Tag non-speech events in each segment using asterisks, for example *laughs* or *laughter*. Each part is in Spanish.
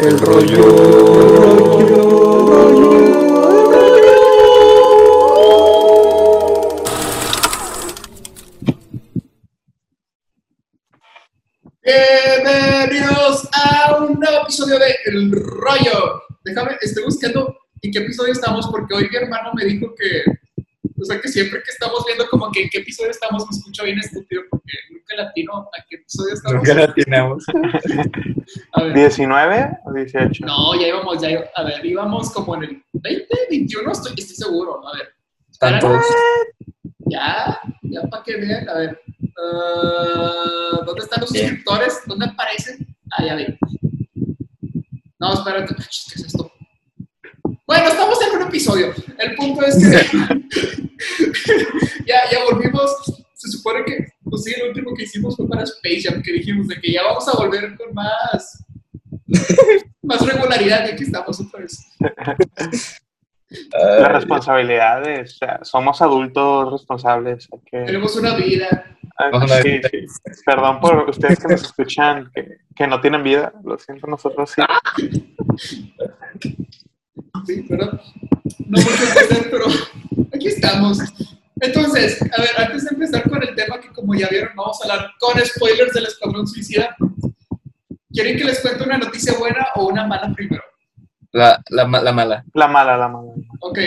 El rollo. Bienvenidos a un nuevo episodio de El Rollo. Déjame, estoy buscando en qué episodio estamos porque hoy mi hermano me dijo que, o sea, que siempre que estamos viendo como que en qué episodio estamos me escucho bien estúpido porque nunca latino a qué episodio estamos. Nunca la atinamos. *laughs* A ver. ¿19 o 18? No, ya íbamos, ya íbamos, a ver, íbamos como en el 20, 21, estoy, estoy seguro. A ver, Están todos. ya, ya para que vean, a ver. ah, ¿Dónde están los suscriptores? ¿Dónde aparecen? Ah, ya vi. No, espérate, ¿qué es esto? Bueno, estamos en un episodio. El punto es que *laughs* ya, ya volvimos. Se supone que, pues sí, el último que hicimos fue para Space Jam, que dijimos de que ya vamos a volver con más, más regularidad y aquí estamos otra vez. *laughs* Las responsabilidades, o sea, somos adultos responsables. que- Tenemos una vida. Una sí, vida. sí. Perdón por ustedes que nos escuchan, que, que no tienen vida, lo siento, nosotros sí. *laughs* Sí, ¿verdad? No mucho que hacer, pero aquí estamos. Entonces, a ver, antes de empezar con el tema que como ya vieron, vamos a hablar con spoilers del Escuadrón Suicida. ¿Quieren que les cuente una noticia buena o una mala primero? La, la, la mala. La mala, la mala. Ok.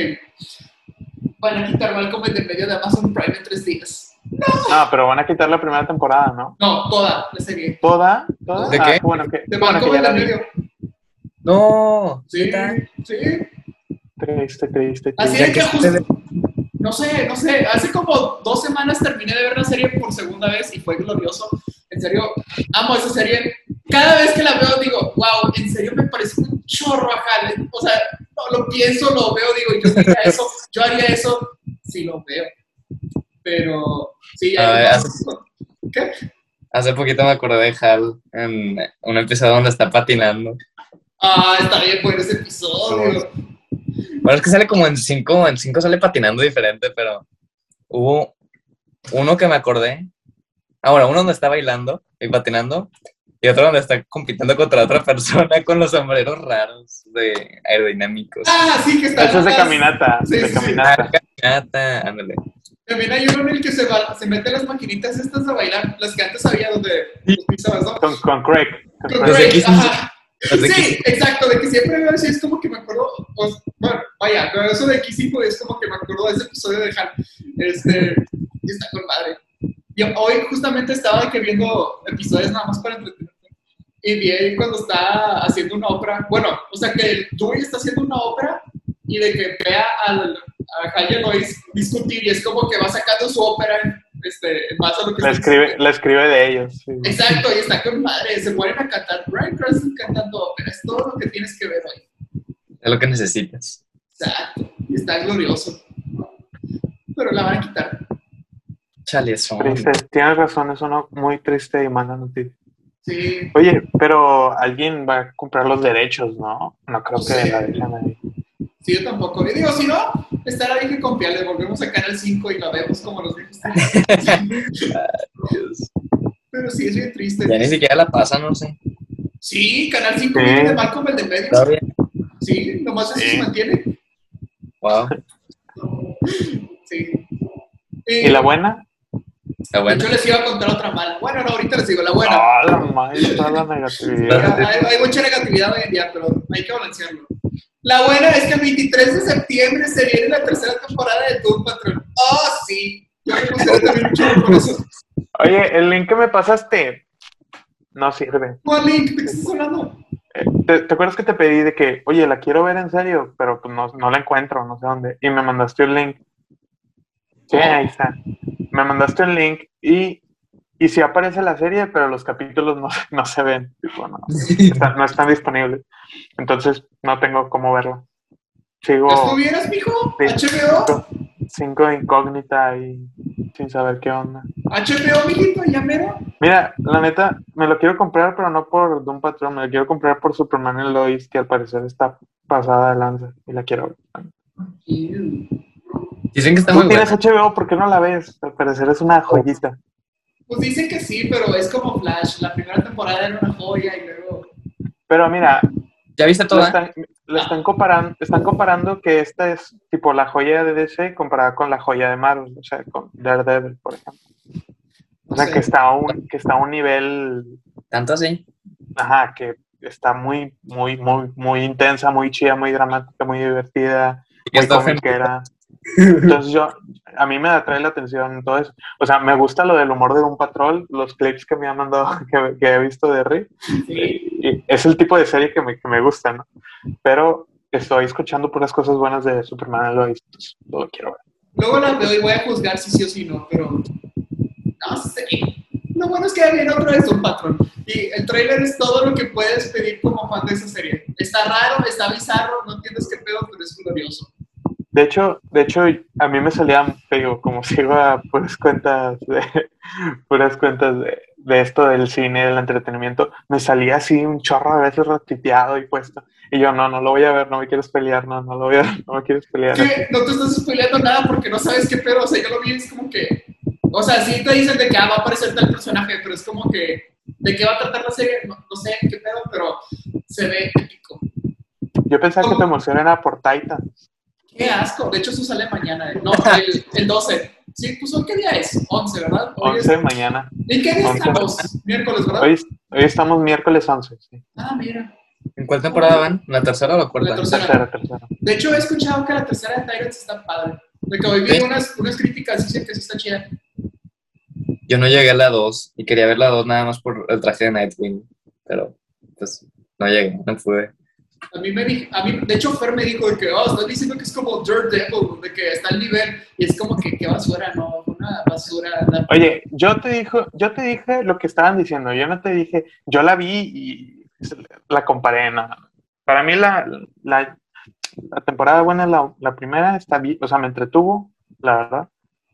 Van a quitar Malcolm el de medio de Amazon Prime en tres días. No, pero van a quitar la primera temporada, ¿no? No, toda la serie. ¿Toda? ¿Toda? ¿De Ah, qué? bueno, que, De bueno, Malcolm ya el vi. No. Sí, sí. Triste, triste. Así de que justo, no sé, no sé, hace como dos semanas terminé de ver la serie por segunda vez y fue glorioso. En serio, amo esa serie. Cada vez que la veo digo, wow, en serio me parece un chorro a Jale. O sea, no, lo pienso, lo veo, digo, yo haría eso, yo haría eso si lo veo. Pero, sí, A ya. ver, no- ¿Qué? Hace poquito me acordé de Hal en un episodio donde está patinando. Ah, está bien bueno ese episodio. Bueno, es que sale como en cinco, en cinco sale patinando diferente, pero hubo uno que me acordé. Ah, bueno, uno donde está bailando y patinando, y otro donde está compitiendo contra otra persona con los sombreros raros de aerodinámicos. Ah, sí, que está. Eso es de caminata, Sí, de sí. caminata. Caminata, ándale. También hay uno en el que se, va, se mete las maquinitas estas a bailar, las que antes había donde Sí. los pisabas, ¿no? Con, con Craig. con Con Craig. Kissing- ajá. Sí, exacto, de que siempre es como que me acuerdo, pues, bueno, vaya, pero eso de Kissing es como que me acuerdo de ese episodio de Hal, este, y está con madre. Yo hoy justamente estaba que viendo episodios nada más para entretenerme, y vi ahí cuando está haciendo una ópera, bueno, o sea que el Dewey está haciendo una ópera, y de que vea al, a a Lois discutir, y es como que va sacando su ópera este, en base a lo que La está escribe, la escribe de ellos. sí. Exacto, y está con madre, se ponen a cantar Brian Cranston cantando ópera, es todo lo que tienes que ver hoy. Es lo que necesitas. Exacto, y está glorioso. Pero la van a quitar. Chale, eso. Triste. Tienes razón, es una muy triste y mala noticia. Sí, Oye, pero alguien va a comprar los derechos, ¿no? No creo que la dejen ahí. Sí, yo tampoco. Y digo, si no, estará bien que con le volvemos a Canal 5 y la vemos como los viejos. Pero sí, es bien triste. Ya ni siquiera la pasan, no sé. Sí, Canal 5 Sí. viene de Malcolm el de medio. Todavía. Sí, nomás eso Sí. se mantiene. Wow. Sí. ¿Y la buena? Está bueno. Yo les iba a contar otra mala. Bueno, no, ahorita les digo la buena. Ah, la toda la negatividad. Hay, hay mucha negatividad hoy en día, pero hay que balancearlo. La buena es que el 23 de septiembre se viene la tercera temporada de Doom Patrol. ¡Oh, sí! Yo me emocioné también mucho por eso. Oye, el link que me pasaste no sirve. ¿Cuál link? ¿De qué estás hablando? Eh, ¿Te, te acuerdas que te pedí de que, oye, la quiero ver en serio, pero pues no, no la encuentro, no sé dónde? Y me mandaste un link. Sí, ahí está. Me mandaste un link y, y sí aparece la serie, pero los capítulos no, no se ven. Tipo, no, están- no están disponibles. Entonces no tengo cómo verla. Sigo ¿Las tuvieras, mijo? Sí. ¿HBO? cinco de incógnita y sin saber qué onda. ¿HBO, mijito? ¿Ya mero? Mira, la neta, me lo quiero comprar, pero no por Doom Patrol, me lo quiero comprar por Superman y Lois, que al parecer está pasada de lanza y la quiero ver. Dicen que está Tú muy tienes buena. HBO, ¿por qué no la ves? Al parecer es una joyita. Pues dicen que sí, pero es como Flash. La primera temporada era una joya y luego... Pero mira, ¿Ya viste Lo están, lo están comparando, están comparando que esta es tipo la joya de DC comparada con la joya de Marvel, o sea, con Daredevil, por ejemplo. O sea, Sí. que está a un, que está a un nivel, ¿Tanto así? ajá, que está muy, muy, muy, muy intensa, muy chida, muy dramática, muy divertida, Y muy está comiquera. Entonces yo, a mí me atrae la atención todo eso. O sea, me gusta lo del humor de un patrón, los clips que me han mandado, *laughs* que, que he visto de Rick. Y- y es el tipo de serie que me, que me gusta, ¿no? Pero estoy escuchando puras cosas buenas de Superman, lo, lo quiero ver. Luego la veo y voy a juzgar si sí o si no, pero no sé. Lo bueno es que viene otra vez un patrón. Y el trailer es todo lo que puedes pedir como fan de esa serie. Está raro, está bizarro, no entiendes qué pedo, pero es glorioso. De hecho, de hecho, a mí me salían, te digo, como sigo a puras cuentas de, *laughs* puras cuentas de, de esto del cine, del entretenimiento, me salía así un chorro de veces retiteado y puesto. Y yo, no, no lo voy a ver, no me quieres pelear, no, no lo voy a ver, no me quieres pelear. No te estás spoileando nada porque no sabes qué pedo. O sea, yo lo vi, es como que. O sea, sí te dicen de que ah, va a aparecer tal personaje, pero es como que. ¿De qué va a tratar la serie? No, no sé qué pedo, pero se ve épico. Yo pensaba que te emocionara por Titan. Qué asco. De hecho, eso sale mañana. eh. No, el, el 12. Sí, pues hoy qué día es? 11, ¿verdad? Hoy es- 11 de mañana. ¿En qué día 11. estamos? Miércoles, ¿verdad? Hoy, hoy estamos miércoles 11. Sí. Ah, mira. ¿En cuál temporada van? ¿La tercera o la cuarta? La tercera. Tercera, tercera. De hecho, he escuchado que la tercera de Tyrants está padre. De que hoy vi ¿Sí? unas, unas críticas, dicen que sí está chida. Yo no llegué a la 2 y quería ver la 2 nada más por el traje de Nightwing, pero pues no llegué, no pude. A mí me di- a mí, de hecho, Fer me dijo que, oh, están diciendo que es como Daredevil, de que está al nivel, y es como que, qué basura, no, una basura. Oye, yo te dijo, yo te dije lo que estaban diciendo, yo no te dije, yo la vi y la comparé, no. Para mí la, la, la temporada buena, la, la primera está bien, o sea, me entretuvo, la verdad.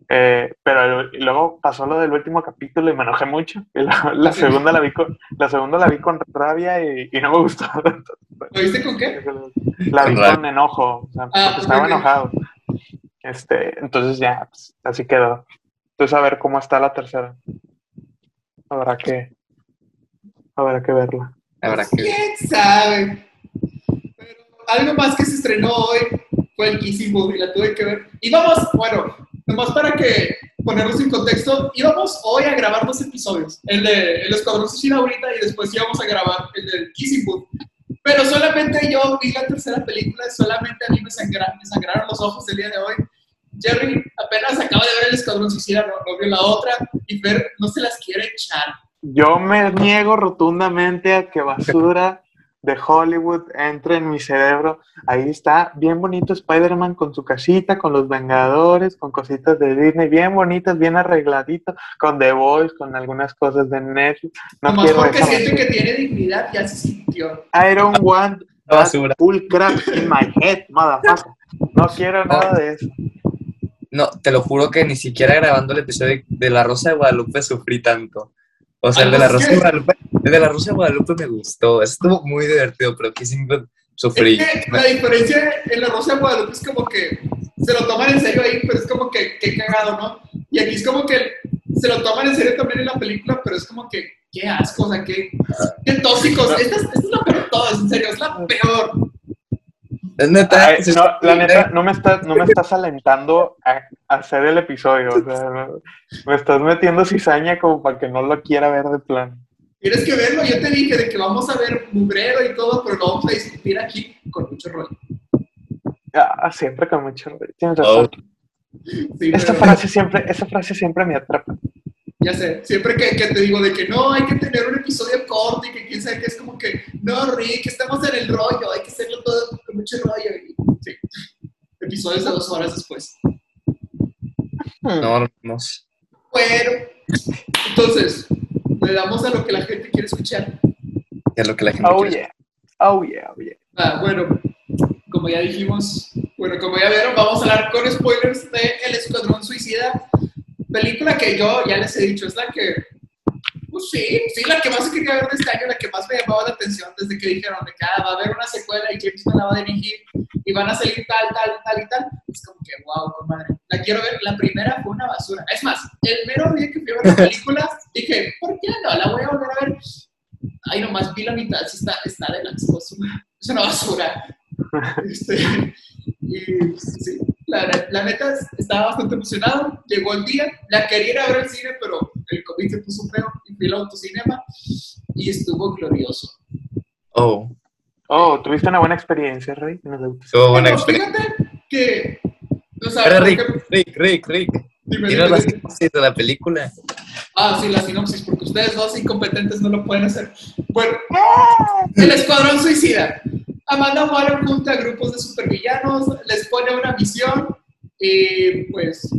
Eh, pero y luego pasó lo del último capítulo y me enojé mucho. Y la, la segunda la vi con, la segunda la vi con rabia y, y no me gustó. ¿Lo viste con qué? La vi Con enojo, o sea, Ah, porque estaba enojado. Este, entonces ya, pues, así quedó. Entonces a ver cómo está la tercera. Habrá que, habrá que verla. Habrá que ¿Quién sabe? Pero algo más que se estrenó hoy fue el Kissing Booth y la tuve que ver. Y vamos, bueno, nomás para que ponerlos en contexto, íbamos hoy a grabar dos episodios, el de El Escuadrón Suicida ahorita y después íbamos a grabar el del Kissing Booth. Pero solamente yo vi la tercera película, solamente a mí me, sangra- me sangraron los ojos el día de hoy. Jerry apenas acaba de ver El Escuadrón Suicida, no, no vio la otra, y Fer no se las quiere echar. Yo me niego rotundamente a que basura de Hollywood entre en mi cerebro. Ahí está, bien bonito Spider-Man con su casita, con los Vengadores, con cositas de Disney, bien bonitas, bien arregladito, con The Voice, con algunas cosas de Netflix. No Nomás quiero porque esa siente que tiene dignidad, ya se sintió. I don't want that basura. bull crap in my head, motherfucker. No quiero nada de eso. No, te lo juro que ni siquiera grabando el episodio de La Rosa de Guadalupe sufrí tanto. O sea, el de La Rosa de Guadalupe, el de La Rosa de Guadalupe me gustó. Estuvo muy divertido, pero Kissing Booth sufrí. Es que la diferencia en la Rosa de Guadalupe es como que se lo toman en serio ahí, pero es como que qué cagado, ¿no? Y aquí es como que se lo toman en serio también en la película, pero es como que qué asco, o sea, qué, qué tóxicos. Esta, es- esta es la peor de todas, en serio, es la peor. Es neta. Ay, se- no, la neta, no me estás, no me estás alentando a, a hacer el episodio. O sea, me estás metiendo cizaña como para que no lo quiera ver de plano. Tienes que verlo, yo te dije de que vamos a ver mugrero y todo, pero lo vamos a discutir aquí con mucho rollo. Ah, siempre con mucho. Tienes Oh. razón. Sí, Esta pero- frase siempre, esa frase siempre me atrapa. Ya sé, siempre que, que te digo de que no, hay que tener un episodio corto y que quién sabe que es como que, no, Rick, estamos en el rollo, hay que hacerlo todo con mucho rollo. Y, sí, episodios de dos horas después. No, no. Bueno, entonces, le damos a lo que la gente quiere escuchar. Es lo que la gente Oh quiere. yeah. Oh yeah, oh yeah. Ah, bueno, como ya dijimos, bueno, como ya vieron, vamos a hablar con spoilers de El Escuadrón Suicida, película que yo ya les he dicho, es la que, pues sí, sí, la que más quería ver de este año, la que más me llamaba la atención desde que dijeron de que ah, va a haber una secuela y James Gunn la va a dirigir y van a salir tal, tal, tal y tal. Es como que, wow, comadre, la quiero ver. La primera fue una basura. Es más, el mero día que fui a ver la película, dije, ¿por qué no? La voy a volver a ver. Ay, nomás vi la mitad, sí está, está de las cosas. es una basura. Este, y sí, la, la, neta estaba bastante emocionado. Llegó el día, la quería ir a ver al cine, pero el COVID se puso feo y fui al autocinema y estuvo glorioso. Oh. Oh, tuviste una buena experiencia, Rey. Tuvo buena experiencia. Fíjate que. O sea, Pero Rick, Rick, Rick, Rick. Dime, Mira dime, la sinopsis de la película. Ah, sí, la sinopsis, porque ustedes dos incompetentes no lo pueden hacer. Bueno, el Escuadrón Suicida. Amanda Waller junta a grupos de supervillanos, les pone una misión y pues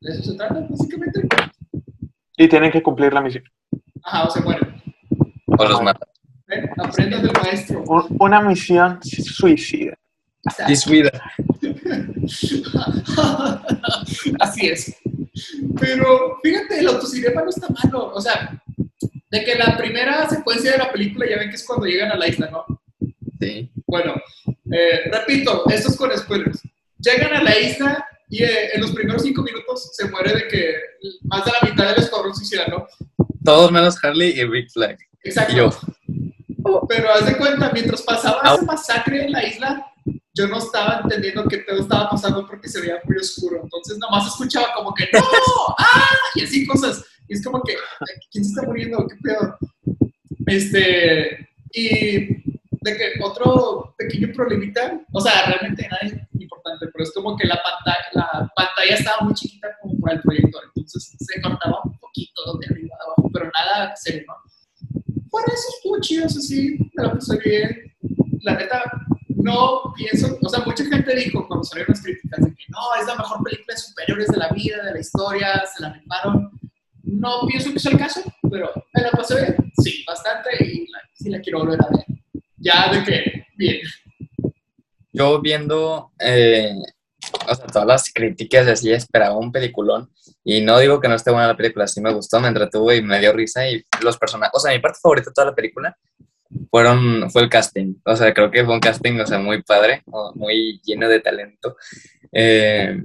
de eso se trata, básicamente. Y tienen que cumplir la misión. Ajá, o se mueren. O los mata. ¿Ven? Aprendan del maestro. Un- Una misión suicida. Vida. *laughs* Así es. Pero fíjate, el autocinema no está malo. O sea, de que la primera secuencia de la película ya ven que es cuando llegan a la isla, ¿no? Sí. Bueno, eh, repito, esto es con spoilers. Llegan a la isla y eh, en los primeros cinco minutos se muere de que más de la mitad del escuadrón suicida, ¿no? Todos menos Harley y Rick Flag. Exacto. Yo. Pero haz de cuenta, mientras pasaba Au. esa masacre en la isla, yo no estaba entendiendo que todo estaba pasando porque se veía muy oscuro. Entonces nomás escuchaba como que ¡No! ¡Ah! Y así cosas. Y es como que, ¿quién se está muriendo? ¿Qué pedo? Este, y de que otro pequeño problemita, o sea, realmente nada es importante, pero es como que la pantalla, la pantalla estaba muy chiquita como para el proyector, entonces se cortaba un poquito de arriba a abajo, pero nada serio, ¿no? Por eso estuvo chido, eso sí, me lo pasé bien. La neta, no pienso, o sea, mucha gente dijo cuando salieron las críticas de que no, es la mejor película de superiores de la vida, de la historia, se la animaron. No pienso que sea el caso, pero me la pasé bien, sí, bastante, y la, sí la quiero volver a ver. Ya de que, bien. Yo viendo, eh, o sea, todas las críticas así, esperaba un peliculón. Y no digo que no esté buena la película, sí me gustó, me entretuvo y me dio risa. Y los personajes, o sea, mi parte favorita de toda la película fueron, fue el casting. O sea, creo que fue un casting, o sea, muy padre, muy lleno de talento. Eh,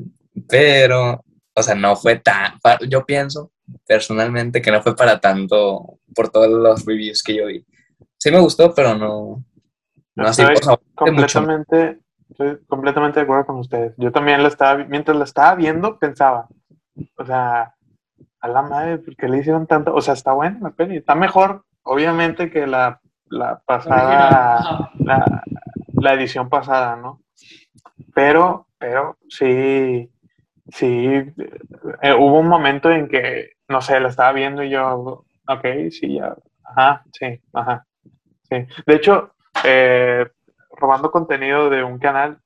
pero, o sea, no fue tan, yo pienso personalmente que no fue para tanto por todos los reviews que yo vi. Sí me gustó, pero no, no así, Estoy mucho. completamente, estoy completamente de acuerdo con ustedes. Yo también la estaba, mientras la estaba viendo, pensaba, o sea, a la madre, ¿por qué le hicieron tanto? O sea, está buena la peli, está mejor, obviamente, que la, la pasada, *laughs* la, la edición pasada, ¿no? Pero, pero sí, sí, eh, hubo un momento en que, no sé, la estaba viendo y yo, ok, sí, ya, ajá, sí, ajá, sí. De hecho, eh, robando contenido de un canal,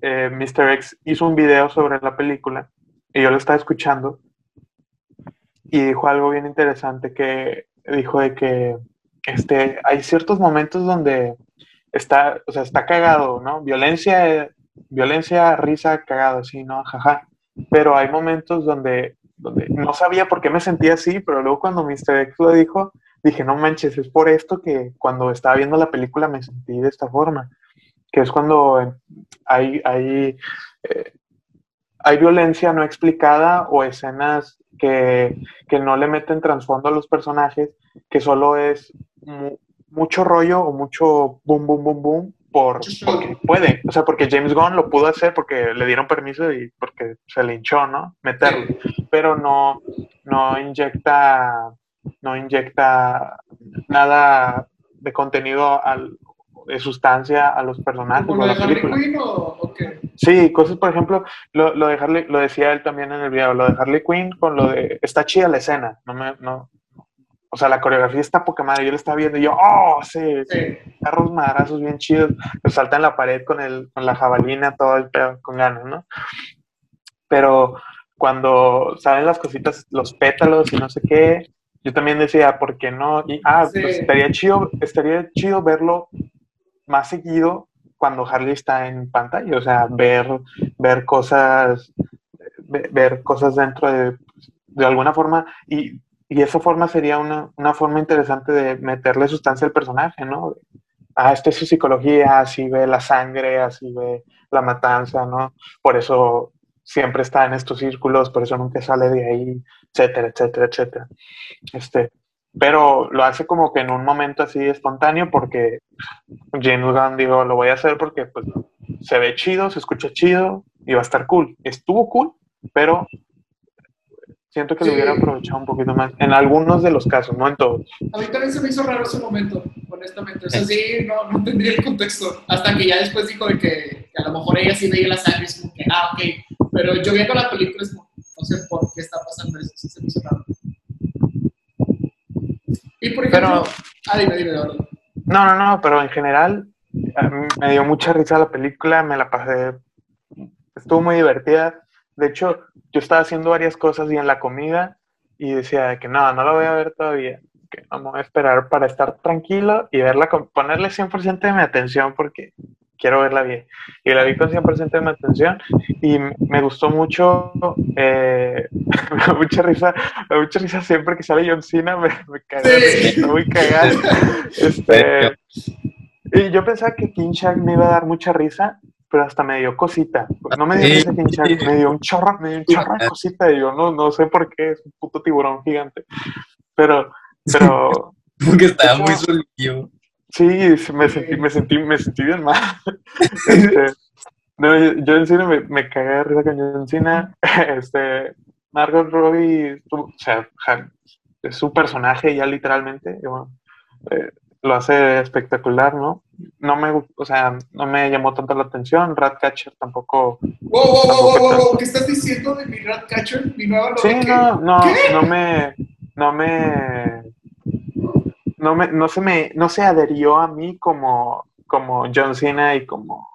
eh, Mr. X hizo un video sobre la película y yo lo estaba escuchando y dijo algo bien interesante que dijo de que este, hay ciertos momentos donde está, o sea, está cagado, ¿no? Violencia, violencia, risa, cagado, sí, ¿no? Jaja. Pero hay momentos donde, donde no sabía por qué me sentía así, pero luego cuando Mr. X lo dijo, dije, no manches, es por esto que cuando estaba viendo la película me sentí de esta forma, que es cuando eh, hay, hay, eh, hay violencia no explicada o escenas que, que no le meten trasfondo a los personajes, que solo es mu- mucho rollo o mucho boom, boom, boom, boom, por, porque puede. O sea, porque James Gunn lo pudo hacer porque le dieron permiso y porque se le hinchó, ¿no? Meterlo. Pero no, no inyecta, no inyecta nada de contenido al, de sustancia a los personajes ¿Como o lo de Harley. Quinn o, o qué? Sí, cosas, por ejemplo, lo, lo de Harley, lo decía él también en el video, lo de Harley Quinn con lo de, está chida la escena, no me, no, o sea, la coreografía está poca madre, yo la estaba viendo y yo, oh, sí, sí, carros madrazos bien chidos, que salta en la pared con el, con la jabalina, todo el pedo, con ganas, ¿no? Pero cuando salen las cositas, los pétalos y no sé qué, yo también decía, ¿por qué no? Y, ah, Sí. pues estaría chido, estaría chido verlo más seguido cuando Harley está en pantalla, o sea, ver, ver cosas, ve- ver cosas dentro de, de alguna forma, y, y esa forma sería una, una forma interesante de meterle sustancia al personaje, ¿no? Ah, esta es su psicología, así ve la sangre, así ve la matanza, ¿no? Por eso siempre está en estos círculos, por eso nunca sale de ahí, etcétera, etcétera, etcétera. Este, pero lo hace como que en un momento así espontáneo porque James Gunn dijo, lo voy a hacer porque pues, se ve chido, se escucha chido y va a estar cool. Estuvo cool, pero siento que lo Sí. hubiera aprovechado un poquito más en algunos de los casos, no en todos. A mí también se me hizo raro ese momento, honestamente. O sea, sí, no, no entendí el contexto. Hasta que ya después dijo de que, que a lo mejor ella sí veía la sangre, es como que, ah, ok. Pero yo viendo la película es como, no sé por qué está pasando eso, sí se me hizo raro. Y por ejemplo, Pero- ah, dime, dime, ahora. No, no, no, pero en general me dio mucha risa la película, me la pasé, estuvo muy divertida. De hecho, yo estaba haciendo varias cosas y en la comida y decía de que no, no la voy a ver todavía, que vamos a esperar para estar tranquilo y verla, con, ponerle 100% de mi atención porque quiero verla bien. Y la vi con 100% de mi atención y me gustó mucho, eh, *laughs* me da mucha risa, me da mucha risa siempre que sale John Cena, me, me caga, Sí. está muy cagado. *laughs* Este, y yo pensaba que King Shark me iba a dar mucha risa, pero hasta me dio cosita. No me dio Sí. risa King Shark, me dio un chorro, me dio un chorro de cosita. Y yo no, no sé por qué, es un puto tiburón gigante. Pero, pero *laughs* Porque estaba muy solillo. Sí, me sentí, me sentí, me sentí bien mal. *laughs* Este, no, yo, yo en cine me, me cagué de risa con John Cena. Este, Margot Robbie, o sea, es su personaje ya literalmente. bueno, eh, lo hace espectacular, ¿no? No me, o sea, no me llamó tanto la atención. Ratcatcher tampoco. Wow, wow, wow, wow, wow, wow, ¿qué estás diciendo de mi Ratcatcher? Mi nueva Sí, no, no, ¿Qué? no me, no me, no me, no se me, no se adherió a mí como, como John Cena y como,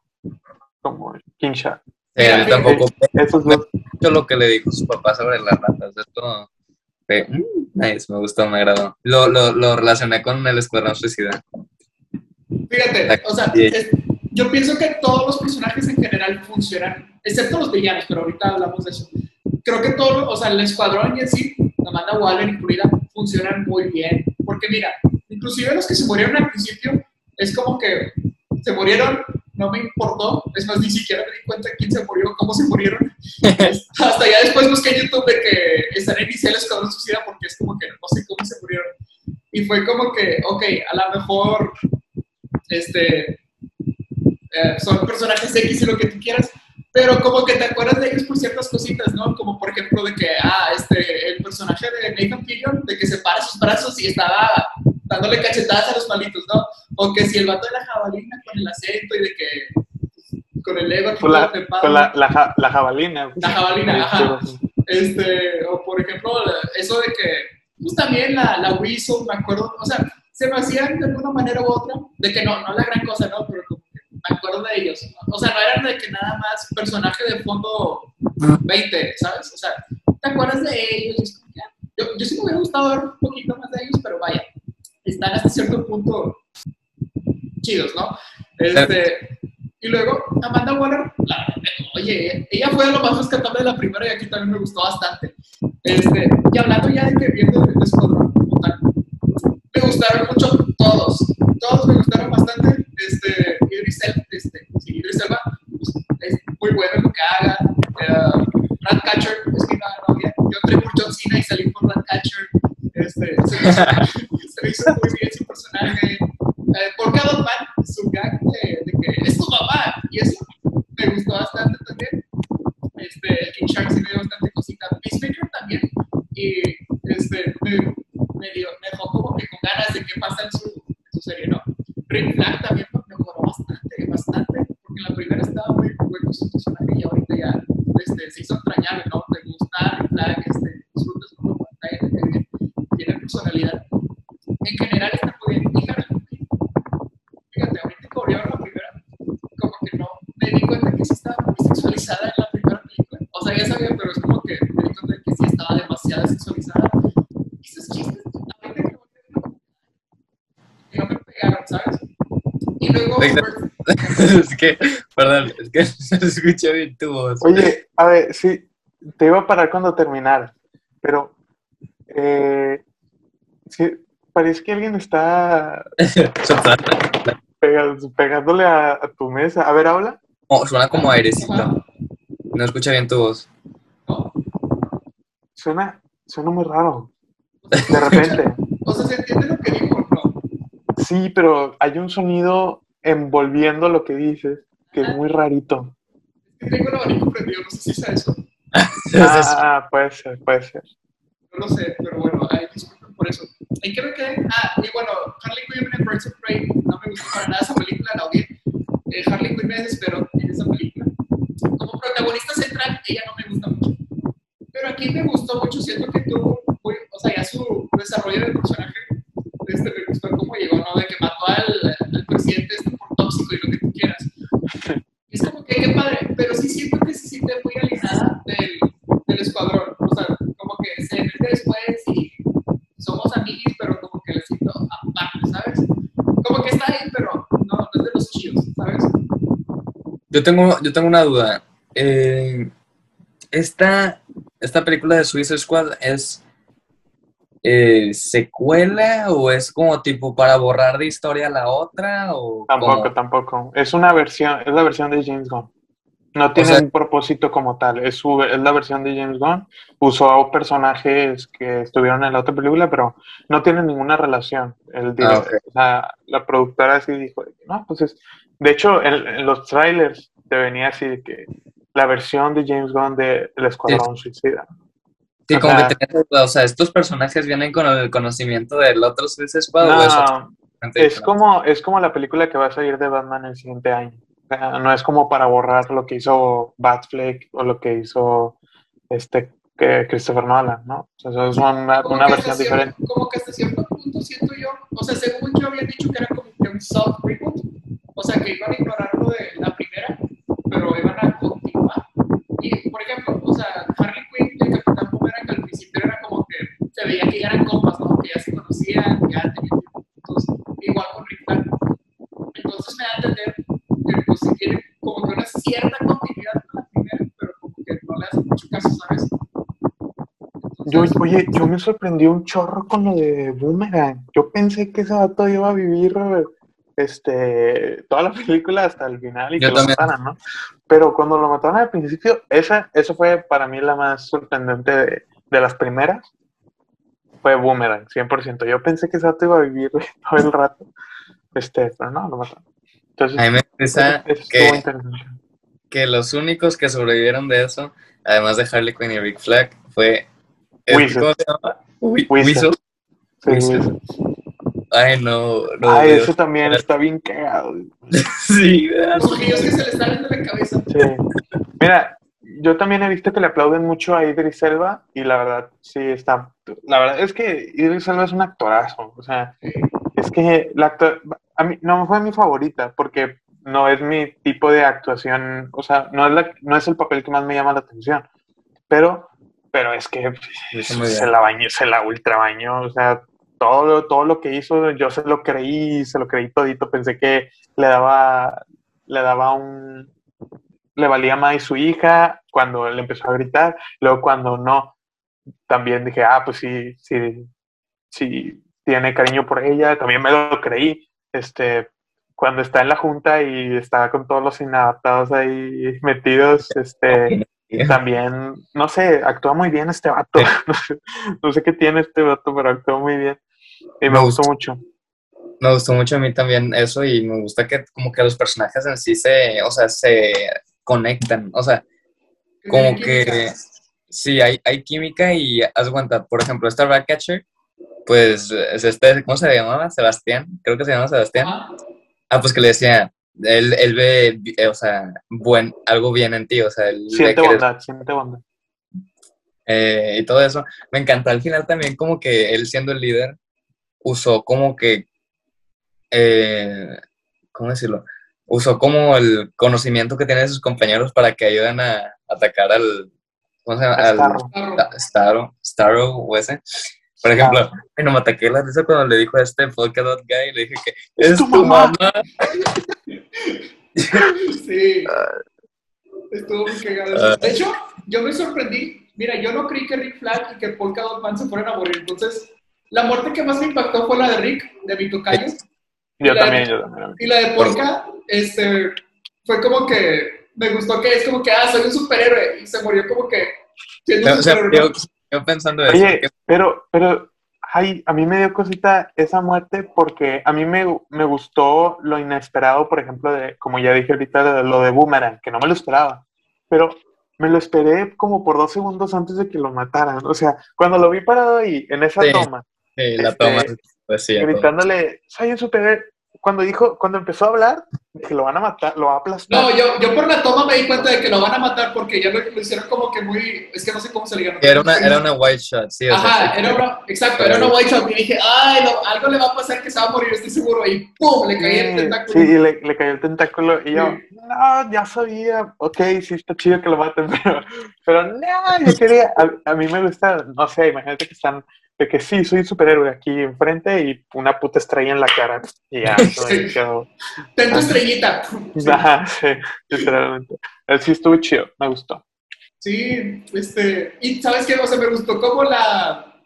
como King Shark. Sí, a mí tampoco Esos dos. mucho lo que le dijo su papá sobre las ratas. Esto nice, me gustó, me agradó. Lo, lo, lo relacioné con el Escuadrón Suicida. Fíjate, o sea, es- yo pienso que todos los personajes en general funcionan, excepto los villanos, pero ahorita hablamos de eso. Creo que todos, o sea, el escuadrón y en sí, Amanda Waller incluida, funcionan muy bien. Porque mira, inclusive los que se murieron al principio, es como que se murieron, no me importó, es más, ni siquiera me di cuenta quién se murió, cómo se murieron. *laughs* Hasta ya después busqué en YouTube de que están en inicial Escuadrón Suicida porque es como que no sé cómo se murieron. Y fue como que, ok, a lo mejor este, eh, son personajes X y lo que tú quieras, pero como que te acuerdas de ellos por ciertas cositas, ¿no? Como por ejemplo de que, ah, este, el personaje de Nathan Fillion, de que separa sus brazos y estaba dándole cachetadas a los malitos, ¿no? O que si el vato de la jabalina con el acento y de que con el ego Con la, trepado. con la, la, ja- la jabalina. La jabalina, ajá. Este, o por ejemplo, eso de que, pues también la, la Whistle, me acuerdo, o sea, se me hacían de alguna manera u otra, de que no, no la gran cosa, ¿no? Pero como me acuerdo de ellos. O sea, no eran de que nada más personaje de fondo 20, ¿sabes? O sea, ¿te acuerdas de ellos? Ah, Yo, yo sí me hubiera gustado ver un poquito más de ellos, pero vaya, están hasta cierto punto chidos, ¿no? Este, y luego, Amanda Waller, la- oye, ella fue lo más rescatable de la primera y aquí también me gustó bastante. Este, y hablando ya de que viendo el escuadrón me gustaron mucho todos, todos me gustaron bastante. Este, Idris Elba, este, sí, Idris Elba, pues, es muy bueno en lo que haga. Uh, Ratcatcher es mi novia. Yo entré por John Cena y salí por Ratcatcher. Este, *laughs* se, me hizo, muy bien su personaje. Eh, por cada man, su gag de, que es tu mamá. Y eso me gustó bastante también. Este, King Shark sí me dio bastante cosita. Peacemaker también. Y este, me, dio, me dejó como que con ganas de qué pasa en su, en su serie, ¿no? Rick Flag también mejoró bastante, bastante. Porque la primera estaba muy su personaje y ahorita ya este, se hizo entrañable, ¿no? Te Rick Flag, este, disfrutas con la pantalla, te cae bien, tiene personalidad. En general está muy bien. Y Harley Quinn, fíjate, ahorita que volví a ver la primera, como que no me di cuenta que sí estaba muy sexualizada en la primera película. O sea, ya sabía, pero es como que me di cuenta de que sí estaba demasiado sexualizada. Y esos chistes, ahorita que volví a verlo, que no me pegaron, ¿sabes? Y luego, Oiga. pues, *laughs* es que, perdón, es que *laughs* no se escucha bien tu voz. Oye, a ver, sí, te iba a parar cuando terminara, pero eh, sí, parece que alguien está *laughs* pegándole a, a tu mesa. A ver, habla. Oh, suena como airecito. No escucha bien tu voz. Suena, suena muy raro. De repente. O sea, ¿se entiende lo que digo no? Sí, pero hay un sonido envolviendo lo que dices que es muy rarito. Es que tengo el abanico prendido, no sé si sea eso. *laughs* Ah, puede ser, puede ser. No lo sé, pero bueno, ay, disculpen por eso. ¿En qué me quedé? Ah, y bueno, Harley Quinn en Birds of Prey, no me gustó para nada esa película, la odié. Eh, Harley Quinn me desesperó en esa película. Como protagonista central, ella no me gusta mucho. Pero aquí me gustó mucho, siento que tuvo, muy- o sea, ya su desarrollo del personaje, este, gustó cómo llegó, ¿no? De que mató al, al presidente este por tóxico y lo que tú quieras. Es como que qué padre, pero sí siento que se siente muy alienada del, del escuadrón. O sea, como que se mete después y somos amigos, pero como que le siento aparte, ¿sabes? Como que está ahí, pero no, no es de los chidos, ¿sabes? Yo tengo, yo tengo una duda. Eh, esta, esta película de Suicide Squad es eh, secuela o es como tipo para borrar de historia la otra o Tampoco, cómo? tampoco. Es una versión, es la versión de James Gunn. No tiene sea- un propósito como tal, es, su, es la versión de James Gunn. Usó personajes que estuvieron en la otra película, pero no tiene ninguna relación. El Ah, ok. la, la productora así dijo, no, pues es... De hecho, en, en los trailers te venía así de que la versión de James Gunn de El Escuadrón Suicida. Sí, como Ajá. que duda, o sea, estos personajes vienen con el conocimiento del otro Suicide Squad o es otro No, es diferente? como, es como la película que va a salir de Batman el siguiente año. O sea, no es como para borrar lo que hizo Batfleck o lo que hizo este que Christopher Nolan, ¿no? O sea, es una, una versión cierto- diferente. Como que hasta cierto punto siento yo, o sea, según yo habían dicho que era como que un soft reboot, o sea, que iban a ignorar lo de la primera, pero iban a continuar. Y, por ejemplo, o sea, Harley Quinn el Capitán Boomerang al principio era como que se veía que ya eran compas, ¿no? Que ya se conocían, que ya tenían juntos, igual con Rick. Entonces me da a entender que pues si tiene como que una cierta continuidad con la primera, pero como que no le hace mucho caso, ¿sabes? Yo, oye, yo me sorprendí un chorro con lo de Boomerang. Yo pensé que ese vato iba a vivir este, toda la película hasta el final y Yo que también. lo mataran, ¿no? Pero cuando lo mataron al principio, esa, eso fue para mí la más sorprendente de, de las primeras. Fue Boomerang, 100%. Yo pensé que ese vato iba a vivir *laughs* todo el rato. Este, pero no, lo mataron. Entonces, A mí me interesa eso que, que los únicos que sobrevivieron de eso, además de Harley Quinn y Rick Flag, fue... Weasel. ¿Cómo se llama? Sí. Ay, no. no Ay, ese también está bien cagado. *laughs* Sí, los ojillos que se le salen de la cabeza. Sí. Mira, yo también he visto que le aplauden mucho a Idris Elba y la verdad, sí está. La verdad es que Idris Elba es un actorazo. O sea, es que la actua- a mí no fue mi favorita porque no es mi tipo de actuación. O sea, no es, la, no es el papel que más me llama la atención. Pero, pero es que se la bañó, se la ultra bañó. O sea, todo, lo- todo lo que hizo, yo se lo creí, se lo creí todito. Pensé que le daba, le daba un, le valía más su hija cuando le empezó a gritar. Luego cuando no, también dije, ah, pues sí, sí, sí, tiene cariño por ella. También me lo creí. Este, cuando está en la junta y está con todos los inadaptados ahí metidos, este, también, no sé, actúa muy bien este vato. *laughs* No sé, no sé qué tiene este vato, pero actúa muy bien. Y me Me gustó gusta. mucho. Me gustó mucho a mí también eso y me gusta que como que los personajes en sí se, o sea, se conectan. O sea, como que sí, hay, hay química y haz cuenta, por ejemplo, esta Ratcatcher, pues es este, ¿cómo se llamaba? Sebastián, creo que se llama Sebastián. Ah, Ah, pues que le decía, él, él ve, eh, o sea, buen, algo bien en ti, o sea, él Siente bondad, siente bondad. eh, y todo eso. Me encantó al final también como que él siendo el líder usó como que, eh, ¿cómo decirlo? Usó como el conocimiento que tienen sus compañeros para que ayuden a atacar al, ¿cómo se llama? Al Starro. Starro. Sta- Starro, o ese. Por ejemplo, no me ataqué la risa cuando le dijo a este Polka Dot Guy, le dije que es, tu, mamá. *laughs* Sí. *laughs* Estuvo muy cagado. eso. Ah. De hecho, yo me sorprendí. Mira, yo no creí que Rick Flag y que Polka Dot Man se fueran a morir. Entonces, la muerte que más me impactó fue la de Rick, de mi tocayo. Yo también, yo también. Y la de Polka, este, fue como que me gustó que es como que, ah, soy un superhéroe. Y se murió como que siendo un O sea, superhéroe. yo, yo pensando eso, Oye, que- pero, pero ay, a mí me dio cosita esa muerte porque a mí me, me gustó lo inesperado, por ejemplo, de, como ya dije ahorita, de lo de Boomerang, que no me lo esperaba, pero me lo esperé como por dos segundos antes de que lo mataran. O sea, cuando lo vi parado ahí, en esa Sí. toma, Sí, la Este, toma. Pues sí, gritándole, soy un superhéroe. Cuando dijo, cuando empezó a hablar, que lo van a matar, lo va a aplastar. No, yo, yo por la toma me di cuenta de que lo van a matar porque ya lo, lo hicieron como que muy. Es que no sé cómo se le llama. Era una, era una white shot, sí. o sea, Ajá, sí. era una, exacto, era una white shot. Y dije, ay, no, algo le va a pasar que se va a morir, estoy seguro. Y ¡pum! Le caí el Sí, tentáculo. Sí, y le, le cayó el tentáculo y yo, Sí. no, ya sabía, ok, sí está chido que lo maten, *laughs* pero, pero no, yo quería, a, a mí me gusta, no sé, imagínate que están, de que sí, soy superhéroe aquí enfrente y una puta estrella en la cara y ya, *laughs* Sí. yo, Ten tu estrellita. Ajá, sí, literalmente. Eh, Sí estuvo chido, me gustó. Sí, este, y sabes qué, o sea, me gustó como la,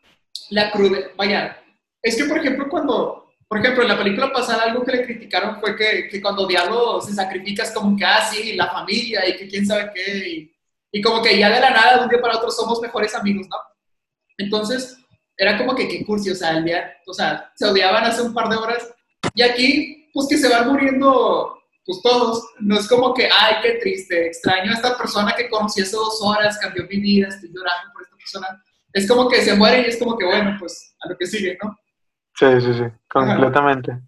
la cruda, vaya, es que por ejemplo cuando, por ejemplo en la película pasada algo que le criticaron fue que, que cuando Diablo se sacrifica es como que, ah, sí, la familia y que quién sabe qué, y, y como que ya de la nada de un día para otro somos mejores amigos, ¿no? Entonces, era como que qué cursi, o sea, el día, o sea, se odiaban hace un par de horas, y aquí, pues que se van muriendo pues todos, no es como que, ay, qué triste, extraño a esta persona que conocí hace dos horas, cambió mi vida, estoy llorando por esta persona. Es como que se muere y es como que, bueno, pues a lo que sigue, ¿no? Sí, sí, sí, completamente.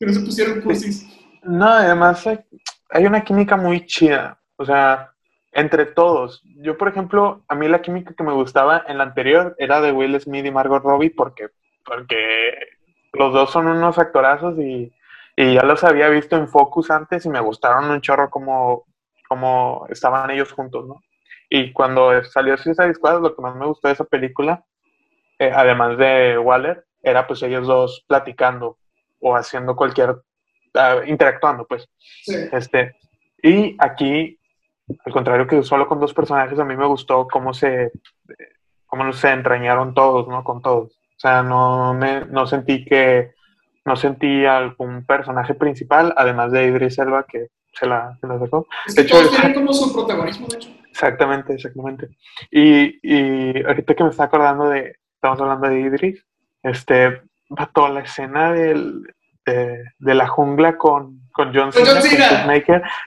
No se pusieron cursis. No, además hay una química muy chida, o sea, entre todos. Yo, por ejemplo, a mí la química que me gustaba en la anterior era de Will Smith y Margot Robbie porque, porque los dos son unos actorazos y, y ya los había visto en Focus antes y me gustaron un chorro como, como estaban ellos juntos, ¿no? Y cuando salió Suicide Squad, lo que más me gustó de esa película, eh, además de Waller, era pues ellos dos platicando o haciendo cualquier, ah, interactuando, pues. Sí. Este, y aquí, al contrario que solo con dos personajes, a mí me gustó cómo se, cómo se entrañaron todos, ¿no? Con todos. O sea, no, me, no sentí que, no sentí algún personaje principal, además de Idris Elba, que se la, se la sacó. Es que De hecho, todos tienen como su protagonismo, de hecho. Exactamente, exactamente. Y, y ahorita que me está acordando de, estamos hablando de Idris, este, toda la escena del, de, de la jungla con, con John Cena, John con Cena.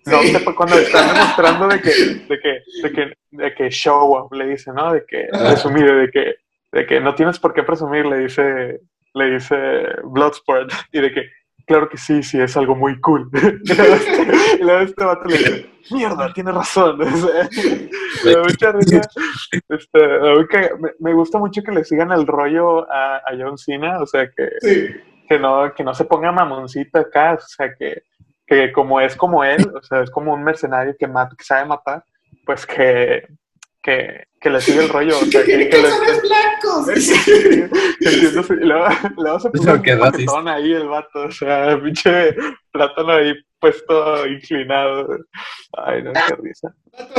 No Sí. sé, pues, cuando están demostrando de que, de que, de que, de que show up, le dice, ¿no? De que, presumir, de que, de que no tienes por qué presumir, le dice, le dice Bloodsport, y de que, claro que sí, sí, es algo muy cool. *laughs* y luego este, y luego este vato le dice, mierda, tiene razón. *laughs* Me da mucha risa. Este, me, me gusta mucho que le sigan el rollo a, a John Cena, o sea, que, Sí. Que, no, que no se ponga mamoncito acá, o sea, que, que como es como él, o sea, es como un mercenario que, mata, que sabe matar, pues que, que, que le sigue el rollo. O sea, Que tiene que, *laughs* que le- calzones blancos. Y luego, luego se puso un paquetón ahí el vato, o sea, *laughs* pinche plátano ahí puesto inclinado. Ay, no, qué risa.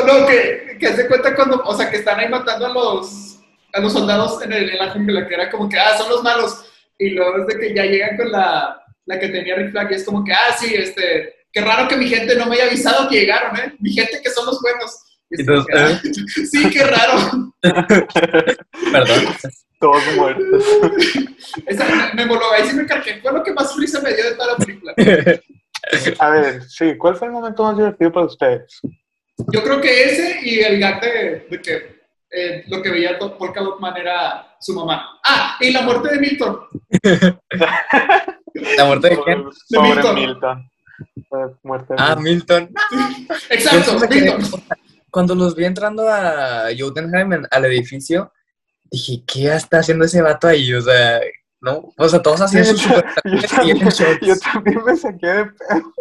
No, que, que hace cuenta cuando, o sea, que están ahí matando a los, a los soldados en, el, en la jungla, que era como que, ah, son los malos. Y luego es de que ya llegan con la, la que tenía Rick Flag y es como que, ah, sí, este, qué raro que mi gente no me haya avisado que llegaron, ¿eh? Mi gente que son los buenos. Y que, ah, sí, qué raro. *laughs* Perdón. Todos muertos. *laughs* Esa, me, me moló, ahí sí me cargué. Fue lo que más risa me dio de toda la película. A ver, sí, ¿cuál fue el momento más divertido para ustedes? Yo creo que ese y el gag de, de que eh, lo que veía Polka Dotman era su mamá. Ah, y la muerte de Milton. *laughs* ¿La muerte de quién? Sobre Milton. Milton. Fue Muerte de Ah, Milton. *laughs* Exacto, Milton. Cuando los vi entrando a Jotunheim, en- al edificio, dije, ¿qué está haciendo ese vato ahí? O sea, ¿no? O sea, todos hacían sus super Yo también, en shorts. yo también me saqué de pedo.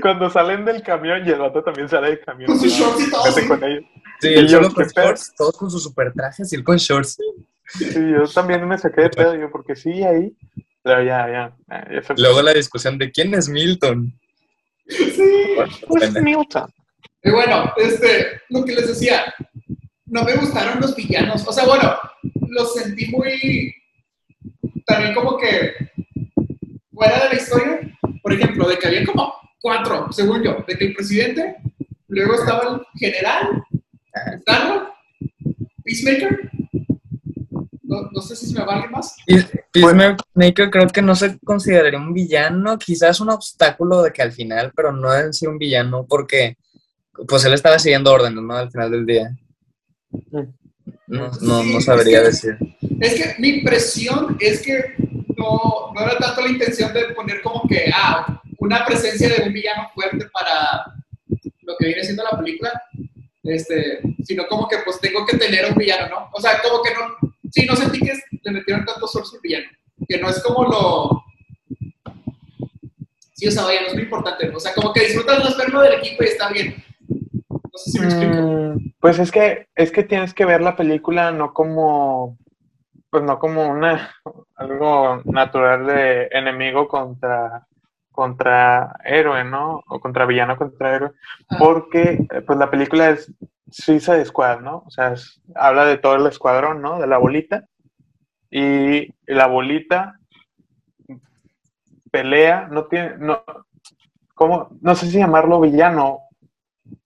Cuando salen del camión y el vato también sale del camión. Con sus shorts y todo, Vete sí. con ellos. Sí, Y él yo, solo con shorts, todos con sus super trajes y él con shorts. Sí, yo también me saqué de pedo, yo, porque sí, ahí. Pero ya, ya. ya, ya se- Luego la discusión de quién es Milton. Sí. Pues Milton. Y bueno, este, lo que les decía, no me gustaron los villanos. O sea, bueno, los sentí muy. También como que. Fuera de la historia. Por ejemplo, de que había como cuatro, según yo. De que el presidente, luego estaba el general, Star Peacemaker. no, no sé si se me va alguien más. Peacemaker creo que no se consideraría un villano, quizás un obstáculo de que al final, pero no en sí un villano, porque pues él estaba siguiendo órdenes, ¿no? Al final del día. No, no, Sí, no sabría es que- decir. Es que mi impresión es que no, no era tanto la intención de poner como que, ah, una presencia de un villano fuerte para lo que viene siendo la película, este, sino como que pues tengo que tener un villano, ¿no? O sea, como que no, sí, no sentí que le metieron tanto esfuerzo al villano, que no es como lo... Sí, o sea, vaya, no es muy importante, o sea, como que disfrutas más verlo del equipo y está bien. No sé si me explico. Mm, Pues es que, es que tienes que ver la película no como, pues no como una, algo natural de enemigo contra, contra héroe, ¿no? O contra villano contra héroe, porque eh, pues la película es Suicide Squad, ¿no? O sea, es- habla de todo el escuadrón, ¿no? De la bolita. Y la bolita pelea, no tiene, no, ¿cómo? No sé si llamarlo villano,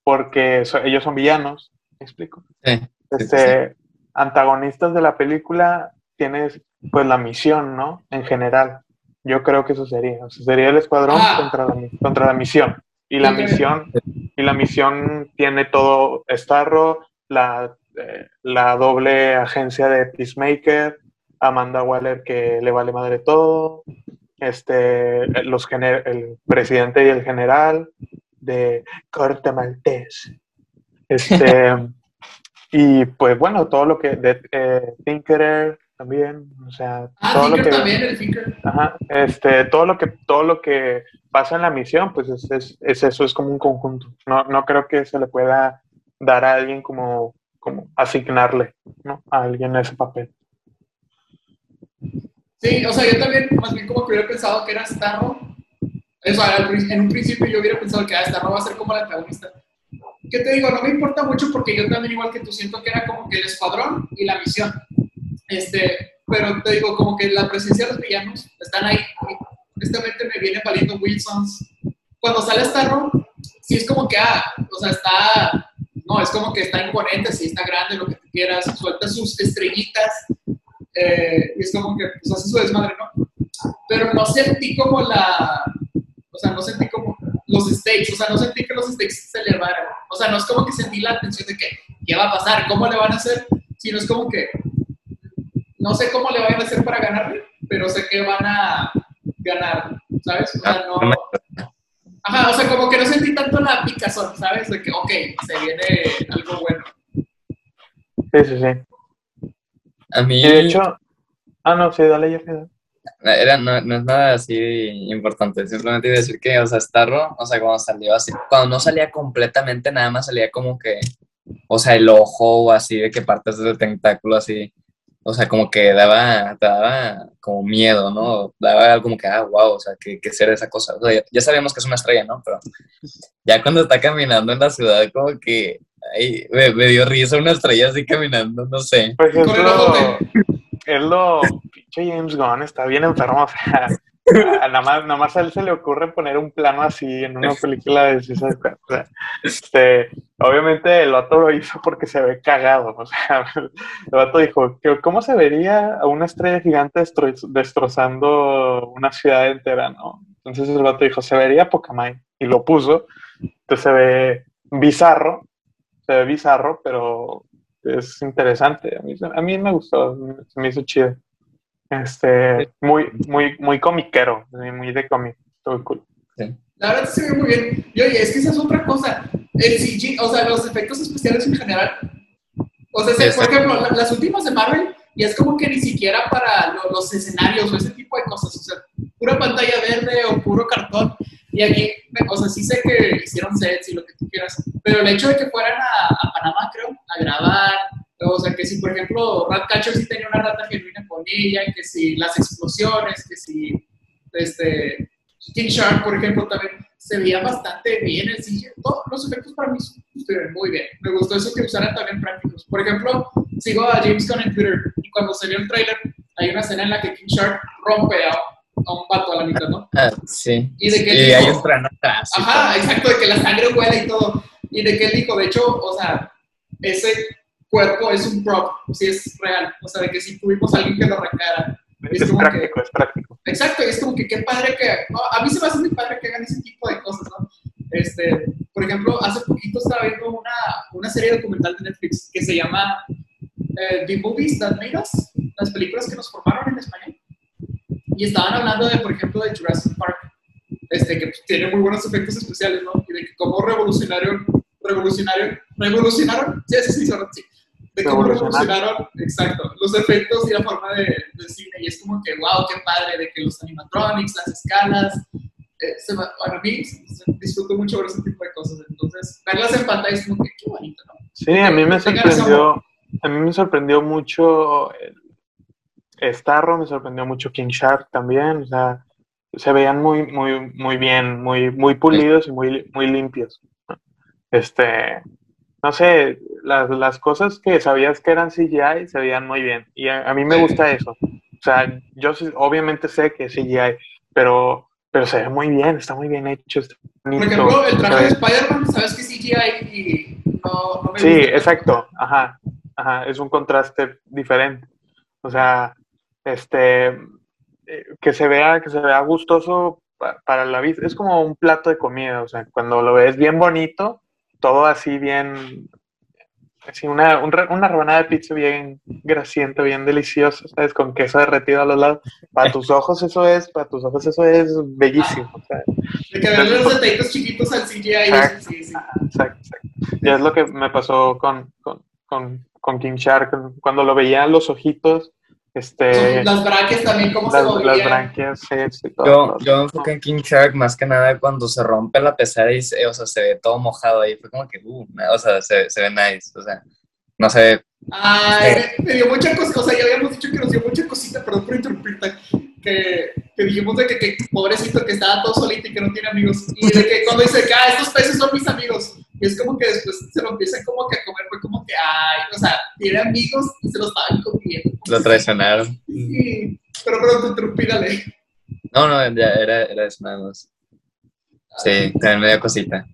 porque so- ellos son villanos, ¿me explico? Sí. Este, antagonistas de la película tienes pues la misión, ¿no? En general. Yo creo que eso sería. O sea, sería el escuadrón Ah. contra, la, contra la misión. Y la misión, y la misión tiene todo Starro, la, eh, la doble agencia de Peacemaker, Amanda Waller que le vale madre todo, este, los gener- el presidente y el general de Corte Maltés. Este, *laughs* y pues bueno, todo lo que de eh, Tinkerer también, o sea, Ah, todo lo que también, el Tinker. Ajá, este, todo lo que, todo lo que pasa en la misión, pues es, es, es eso, es como un conjunto. No, no creo que se le pueda dar a alguien como, como asignarle, ¿no? A alguien ese papel. Sí, o sea, yo también, más bien como que hubiera pensado que era Starro. O sea, en un principio yo hubiera pensado que ah, Starro va a ser como el antagonista. ¿Qué te digo? No me importa mucho porque yo también, igual que tú, siento que era como que el escuadrón y la misión. Este, pero te digo, como que la presencia de los villanos están ahí. Y honestamente me viene valiendo Wilsons. Cuando sale Starro, sí es como que, ah, o sea, está. No, es como que está imponente, sí, está grande, lo que tú quieras, suelta sus estrellitas eh, y es como que pues, hace su desmadre, ¿no? Pero no sentí como la, o sea, no sentí como los stakes, o sea, no sentí que los stakes se elevaran, o sea, no es como que sentí la tensión de que, ¿qué va a pasar? ¿Cómo le van a hacer? Sino es como que, no sé cómo le van a hacer para ganarle, pero sé que van a ganar, ¿sabes? O sea, no... Ajá, o sea, como que no sentí tanto la picazón, ¿sabes? De que, ok, se viene algo bueno. Sí, sí, sí. A mí Y de hecho, ah, no, sí, dale, dale. era, no, no es nada así importante, simplemente iba a decir que, o sea, Starro, o sea, cuando salió así, cuando no salía completamente, nada más salía como que, o sea, el ojo o así, de que partes del tentáculo así, o sea, como que daba, te daba como miedo, ¿no? Daba como que, ah, wow, o sea, ¿qué, qué será esa cosa? O sea, ya, ya sabemos que es una estrella, ¿no? Pero ya cuando está caminando en la ciudad, como que, ay, me, me dio risa una estrella así caminando, no sé. Pues es Con el lo, ojote. es lo, pinche James Gunn está bien enfermo, o sea, nada más, nada más a él se le ocurre poner un plano así en una película de o sea, este, obviamente el vato lo hizo porque se ve cagado, o sea, el vato dijo, "¿Qué- ¿cómo se vería a una estrella gigante destro- destrozando una ciudad entera, no? Entonces el vato dijo, se vería madre", y lo puso, entonces se ve bizarro, se ve bizarro, pero es interesante. A mí, a mí me gustó, se me hizo chido. Este, muy, muy, muy comiquero, muy de cómic. Estuvo cool. La verdad se ve muy bien. Y oye, es que esa es otra cosa. El CG, o sea, los efectos especiales en general. O sea, se- por ejemplo, la- las últimas de Marvel, y es como que ni siquiera para lo- los escenarios o ese tipo de cosas. O sea, pura pantalla verde o puro cartón. Y aquí, o sea, sí sé que hicieron sets y lo que tú quieras. Pero el hecho de que fueran a, a Panamá, creo, a grabar. O sea, que si, por ejemplo, Ratcatcher sí tenía una rata genuina con ella, que si las explosiones, que si, este, King Shark, por ejemplo, también se veía bastante bien el CGI. Todos los efectos para mí estuvieron muy bien. Me gustó eso que usaran también prácticos. Por ejemplo, sigo a James Gunn en Twitter y cuando salió el trailer hay una escena en la que King Shark rompe a, a un vato a la mitad, ¿no? Ah, sí. Y de que dijo- hay atrás y Ajá, exacto, de que la sangre huele y todo. Y de que él dijo, de hecho, o sea, ese cuerpo es un prop, si es real. O sea, de que si tuvimos a alguien que lo arrancara. Es, como práctico, que- es práctico. Exacto, y es como que qué padre que. no, a mí se me hace muy padre que hagan ese tipo de cosas, ¿no? Este, por ejemplo, hace poquito estaba viendo una, una serie documental de Netflix que se llama eh, The Movies That Made Us, las películas que nos formaron en español. Y estaban hablando de, por ejemplo, de Jurassic Park, este, que tiene muy buenos efectos especiales, ¿no? Y de que cómo revolucionaron, revolucionaron, revolucionaron, sí, sí, sí, son- sí. De cómo Revolucionaron. exacto, los efectos y la forma de, del cine. Y es como que, wow, qué padre, de que los animatronics, las escalas, eh, se bueno, a mí disfruto mucho ver ese tipo de cosas. Entonces, verlas en pantalla es como que qué bonito, ¿no? Sí, a mí me sorprendió, a mí me sorprendió mucho el Starro, me sorprendió mucho King Shark también, o sea, se veían muy, muy, muy bien, muy, muy pulidos y muy, muy limpios. Este, no sé, las, las cosas que sabías que eran CGI se veían muy bien y a, a mí me gusta eso. O sea, yo obviamente sé que es CGI, pero, pero se ve muy bien, está muy bien hecho, está Por ejemplo, el traje de Spider-Man, sabes que es CGI y no, no me Sí, gusta. exacto, ajá, ajá, es un contraste diferente. O sea, este, eh, que se vea, que se vea gustoso pa- para la vista, es como un plato de comida, o sea, cuando lo ves bien bonito, todo así bien, así una, un una rebanada de pizza bien grasienta, bien deliciosa, ¿sabes? Con queso derretido a los lados. Para tus ojos eso es, para tus ojos eso es bellísimo, sea, De que verle los detallitos chiquitos al CGI. Exacto. Sí, sí. Exacto, exacto. Ya es lo que me pasó con, con, con, con King Shark, cuando lo veía los ojitos, este, Las braquias también, cómo se las, las movían. branquias, sí, sí, todo, Yo, todo. yo me enfoqué en King Shark más que nada cuando se rompe la pecera y se, o sea, se ve todo mojado ahí. Fue como que, uh, o sea, se, se ve nice. O sea, no sé. Ay, me, me dio mucha cosita, o sea, ya habíamos dicho que nos dio mucha cosita, perdón por interrumpirte, que, que dijimos de que, que pobrecito que estaba todo solito y que no tiene amigos, y de que cuando dice que, ah, estos peces son mis amigos, y es como que después se lo empieza como que a comer, fue como que, ay, o sea, tiene amigos y se los estaban comiendo. Lo traicionaron. Sí, pero interrumpí, dale. No, no, ya era, era eso nada más. Sí, también me dio cosita.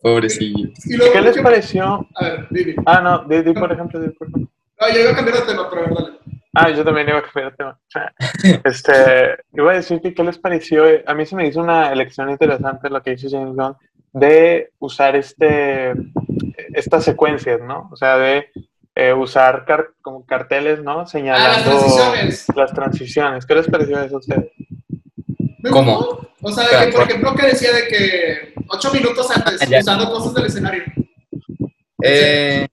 Pobrecillo. Y luego, ¿Qué les ¿qué- pareció? A ver, dime. Ah, no, di, di, por ejemplo, di, por ejemplo. No, yo iba a cambiar de tema, pero a ver, dale. Ah, yo también iba a cambiar de tema. *laughs* Este, iba a decir que qué les pareció, a mí se me hizo una elección interesante lo que hizo James Gunn de usar este, estas secuencias, ¿no? O sea, de eh, usar car- como carteles, ¿no? Ah, las Señalando transiciones. las transiciones. ¿Qué les pareció eso a ustedes? ¿Cómo? O sea, de que, por ejemplo, que decía de que ocho minutos antes, Ah, ya. usando cosas del escenario. Eh,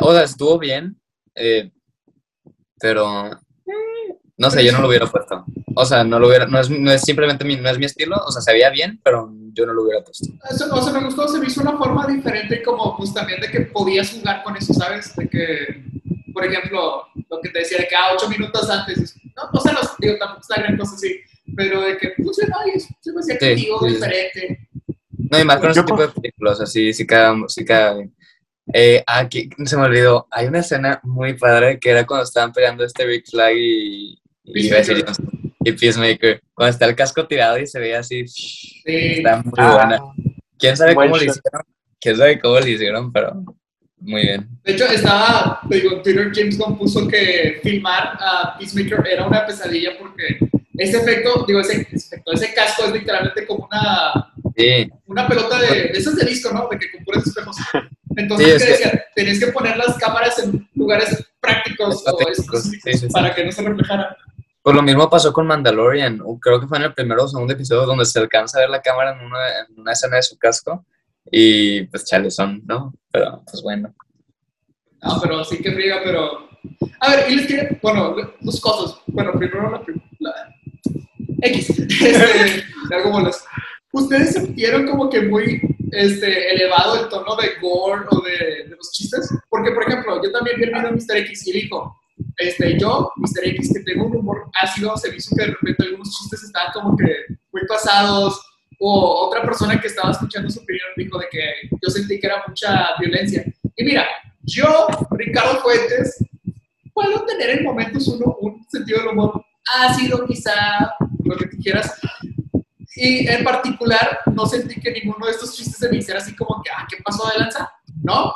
o sea, estuvo bien, eh, pero no sé, yo no lo hubiera puesto. O sea, no lo hubiera, no es, no es simplemente mi, no es mi estilo, o sea, se veía bien, pero yo no lo hubiera puesto. Eso, o sea, me gustó, se me hizo una forma diferente como pues también de que podías jugar con eso, ¿sabes? De que, por ejemplo, lo que te decía de que ah, ocho minutos antes, no, o sea, no, digo, tampoco es la gran cosa así, pero de que funciona y se me hacía Sí, creativo, sí. diferente. No, y más con ese tipo de películas, así, sí cada, sí cada bien. Eh, aquí se me olvidó, hay una escena muy padre que era cuando estaban peleando este Big Flag y, Peacemaker. Y Peacemaker. Cuando está el casco tirado y se ve así, Sí. está muy Ah, buena. ¿Quién sabe cómo lo shot. hicieron? ¿Quién sabe cómo lo hicieron? Pero muy bien. De hecho, estaba, digo, Twitter James Gunn puso que filmar a Peacemaker era una pesadilla porque ese efecto, digo, ese, efecto, ese casco es literalmente como una, Sí, una pelota de, de esas de disco, ¿no? De que con puros espejos. Entonces, Sí, es ¿qué que-? Tenías que poner las cámaras en lugares prácticos o específicos sí, sí, sí. para que no se reflejaran. Pues lo mismo pasó con Mandalorian. Creo que fue en el primero o segundo episodio donde se alcanza a ver la cámara en una, en una escena de su casco. Y pues chale son, ¿no? Pero pues bueno. No, pero sí que friega, pero... A ver, y les quería... Bueno, dos cosas. Bueno, primero la... la X. *laughs* Este, algo bolas. ¿Ustedes sintieron como que muy este, elevado el tono de gore o de, de los chistes? Porque, por ejemplo, yo también vi el video de Mr. X y dijo, este, yo, Mr. X, que tengo un humor ácido, se me hizo que de repente algunos chistes estaban como que muy pasados, o otra persona que estaba escuchando su opinión dijo de que yo sentí que era mucha violencia. Y mira, yo, Ricardo Fuentes, puedo tener en momentos uno, un sentido del humor ácido, quizá, lo que tú quieras. Y en particular, no sentí que ninguno de estos chistes se me hiciera así como que, ah, ¿qué pasó de lanza? ¿No?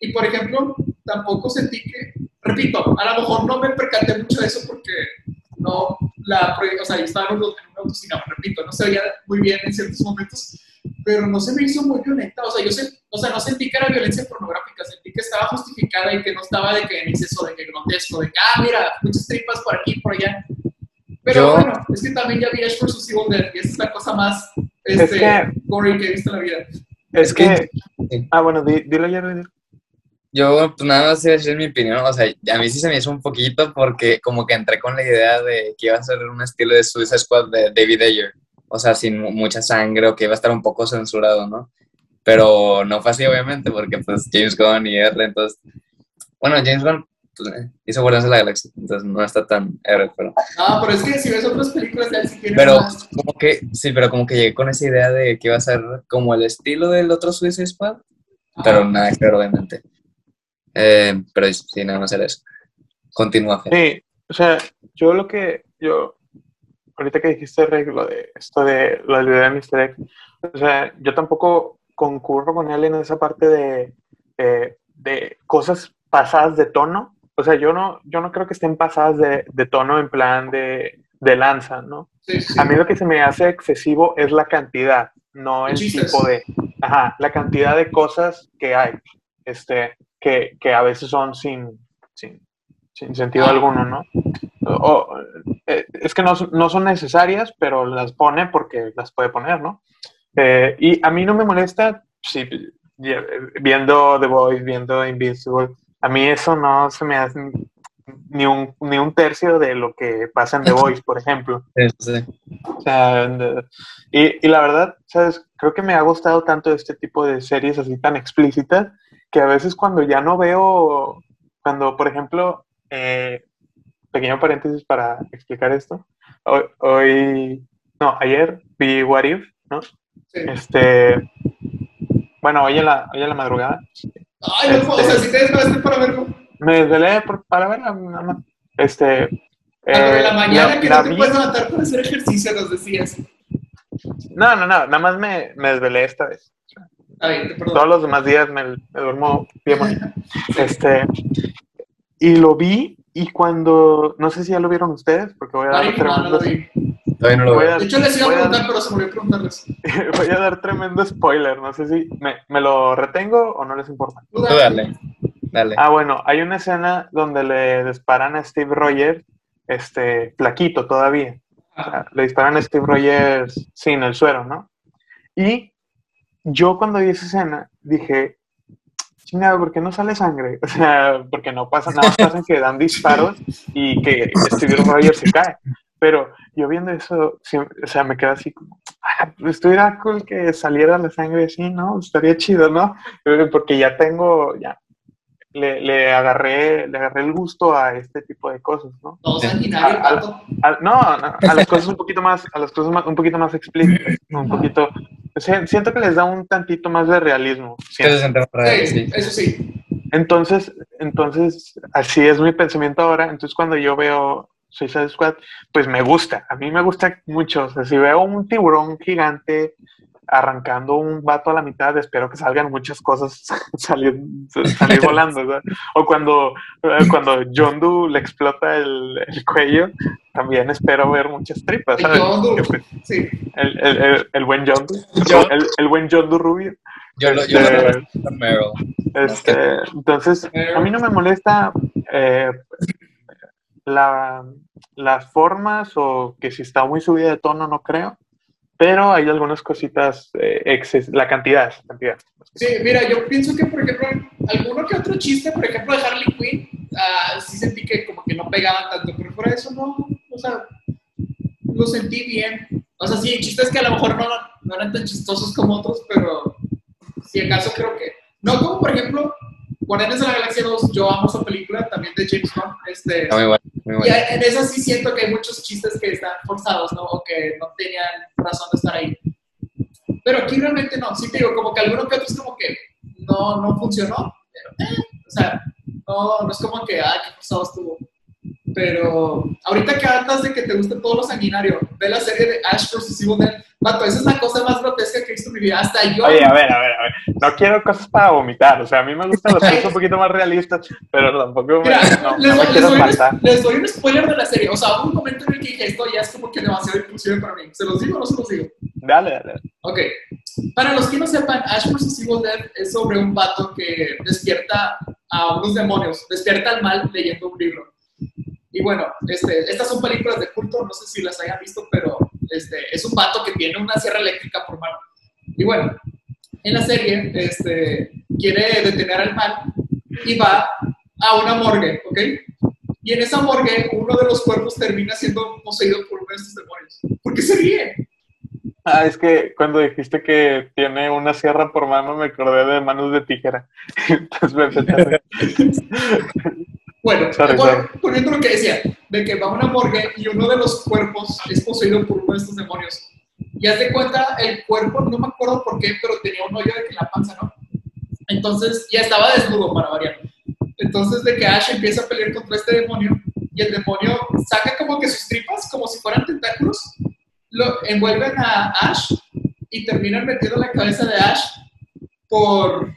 Y por ejemplo, tampoco sentí que, repito, a lo mejor no me percaté mucho de eso porque no, la, o sea, yo estaba en un autocinema, repito, no se veía muy bien en ciertos momentos, pero no se me hizo muy violenta, o sea, yo sé, o sea, no sentí que era violencia pornográfica, sentí que estaba justificada y que no estaba de que en exceso, de que grotesco, de que, ah, mira, muchas tripas por aquí y por allá. Pero bueno, es que también ya vi Ash vs. Evil Dead y esa es la cosa más este, que, gory que he visto en la vida. Es, que, Ah, bueno, dilo ya, dilo. Yo, pues nada más decir mi opinión, o sea, a mí sí se me hizo un poquito porque como que entré con la idea de que iba a ser un estilo de Suicide Squad de David Ayer, o sea, sin mucha sangre o que iba a estar un poco censurado, ¿no? Pero no fue así, obviamente, porque pues James Gunn y R, entonces, bueno, James Gunn pues, eh, hizo Guardianes de la Galaxia, entonces no está tan R, pero... Ah, pero es que si ves otras películas de él, tiene Pero como que, sí, pero como que llegué con esa idea de que iba a ser como el estilo del otro Suicide Squad, pero nada que obviamente. Eh, pero sí, nada más era eso. Continúa. Sí, o sea, yo lo que, yo, ahorita que dijiste, lo de esto de la idea de Mr. X, o sea, yo tampoco concurro con él en esa parte de, de cosas pasadas de tono. O sea, yo no, yo no creo que estén pasadas de, de tono en plan de, de lanza, ¿no? A mí lo que se me hace excesivo es la cantidad, no el tipo de, ajá, la cantidad de cosas que hay. Este, que, que a veces son sin, sin, sin sentido alguno, ¿no? O, eh, es que no, no, son necesarias, pero las pone porque las puede poner, ¿no? Eh, y a mí no me molesta, si, viendo The Voice, viendo Invincible, a mí eso no se me hace ni un, ni un tercio de lo que pasa en The *laughs* Voice, por ejemplo. Sí, O sea, y, y, la verdad, ¿sabes? Creo que me ha gustado tanto este tipo de series así tan explícitas que a veces cuando ya no veo, cuando por ejemplo, eh, pequeño paréntesis para explicar esto, hoy, no, ayer vi What If, ¿no? Este, bueno, hoy en la, hoy en la madrugada. Ay, no, o sea, este, si te desvelaste para verlo. Me desvelé para verla, nada más. Este. Eh, la mañana que no te puedes levantar para hacer ejercicio, nos decías. No, no, no, nada más me, me desvelé esta vez. Todos los demás días me, duermo bien Este, y lo vi y cuando, no sé si ya lo vieron ustedes, porque voy a dar tremendo... de hecho, les iba a preguntar, pero se me olvidó preguntarles. *laughs* voy a dar tremendo spoiler, no sé si me, me lo retengo o no les importa. dale, dale. Ah, bueno, hay una escena donde le disparan a Steve Rogers, este, flaquito todavía. le disparan a Steve Rogers sin el suero, ¿no? Y yo cuando vi esa escena dije, chingado, ¿por qué no sale sangre? *laughs* O sea, porque no pasa nada, pasa que dan disparos y que Steve Rogers se cae. Pero yo viendo eso, o sea, me quedé así como, ah, pues estuviera cool que saliera la sangre así, ¿no? Estaría chido, ¿no? Porque ya tengo, ya, le, le, agarré, le agarré el gusto a este tipo de cosas, ¿no? Todo sanguinario, no, a las cosas un poquito más, a las cosas un poquito más explícitas, un poquito, siento que les da un tantito más de realismo. Sí, eso sí. Entonces, entonces, así es mi pensamiento ahora. Entonces, cuando yo veo Suicide Squad, pues me gusta. A mí me gusta mucho. O sea, si veo un tiburón gigante arrancando un vato a la mitad, espero que salgan muchas cosas *laughs* salir, salir *laughs* volando. O cuando, eh, cuando John Doe le explota el, el, cuello, también espero ver muchas tripas. ¿sabes? El, pues, sí. el, el, el, buen John Doe, el, buen John Doe rubio. Yo lo, yo este, este, entonces, a mí no me molesta eh, la, las formas o que si está muy subida de tono, no creo pero hay algunas cositas, eh, la cantidad, cantidad. Sí, mira, yo pienso que, por ejemplo, alguno que otro chiste, por ejemplo, de Harley Quinn, uh, sí sentí que como que no pegaban tanto, pero por eso no, o sea, lo sentí bien. O sea, sí, chistes que a lo mejor no, no eran tan chistosos como otros, pero si acaso creo que... No, como por ejemplo, Guardianes de la Galaxia 2, yo amo esa película, también de James Bond. Este, muy bueno, muy bueno. Y en esa sí siento que hay muchos chistes que están forzados, ¿no? O que no tenían razón de estar ahí. Pero aquí realmente no. Sí te digo, como que alguno que otro es como que no, no funcionó. Pero, eh, o sea, no, no es como que, ah, qué forzado estuvo. Pero ahorita que andas de que te gusta todo lo sanguinario, ve la serie de Ash vs. Evil Dead. Vato, esa es la cosa más grotesca que he visto en mi vida. Hasta yo. Oye, a ver, a ver, a ver. No quiero cosas para vomitar. O sea, a mí me gustan las cosas un *laughs* poquito más realistas, pero tampoco me, Mira, no, les, no me les quiero doy un, les doy un spoiler de la serie. O sea, hubo un momento en el que dije esto ya es como que demasiado inclusive para mí. ¿Se los digo o no se los digo? Dale, dale. Ok. Para los que no sepan, Ash vs. Evil Dead es sobre un vato que despierta a unos demonios, despierta al mal leyendo un libro. Y bueno, este, estas son películas de culto, no sé si las hayan visto, pero este, es un vato que tiene una sierra eléctrica por mano. Y bueno, en la serie este, quiere detener al mal y va a una morgue, ¿ok? Y en esa morgue uno de los cuerpos termina siendo poseído por uno de estos demonios. ¿Por qué se ríe? Ah, es que cuando dijiste que tiene una sierra por mano, me acordé de manos de tijera. *laughs* Entonces me. *laughs* Bueno, volviendo a lo que decía, de que va a una morgue y uno de los cuerpos es poseído por uno de estos demonios. Y haz de cuenta, el cuerpo, no me acuerdo por qué, pero tenía un hoyo de que en la panza, ¿no? Entonces, ya estaba desnudo para variar. Entonces, de que Ash empieza a pelear contra este demonio y el demonio saca como que sus tripas, como si fueran tentáculos, lo envuelven a Ash y terminan metiendo la cabeza de Ash por,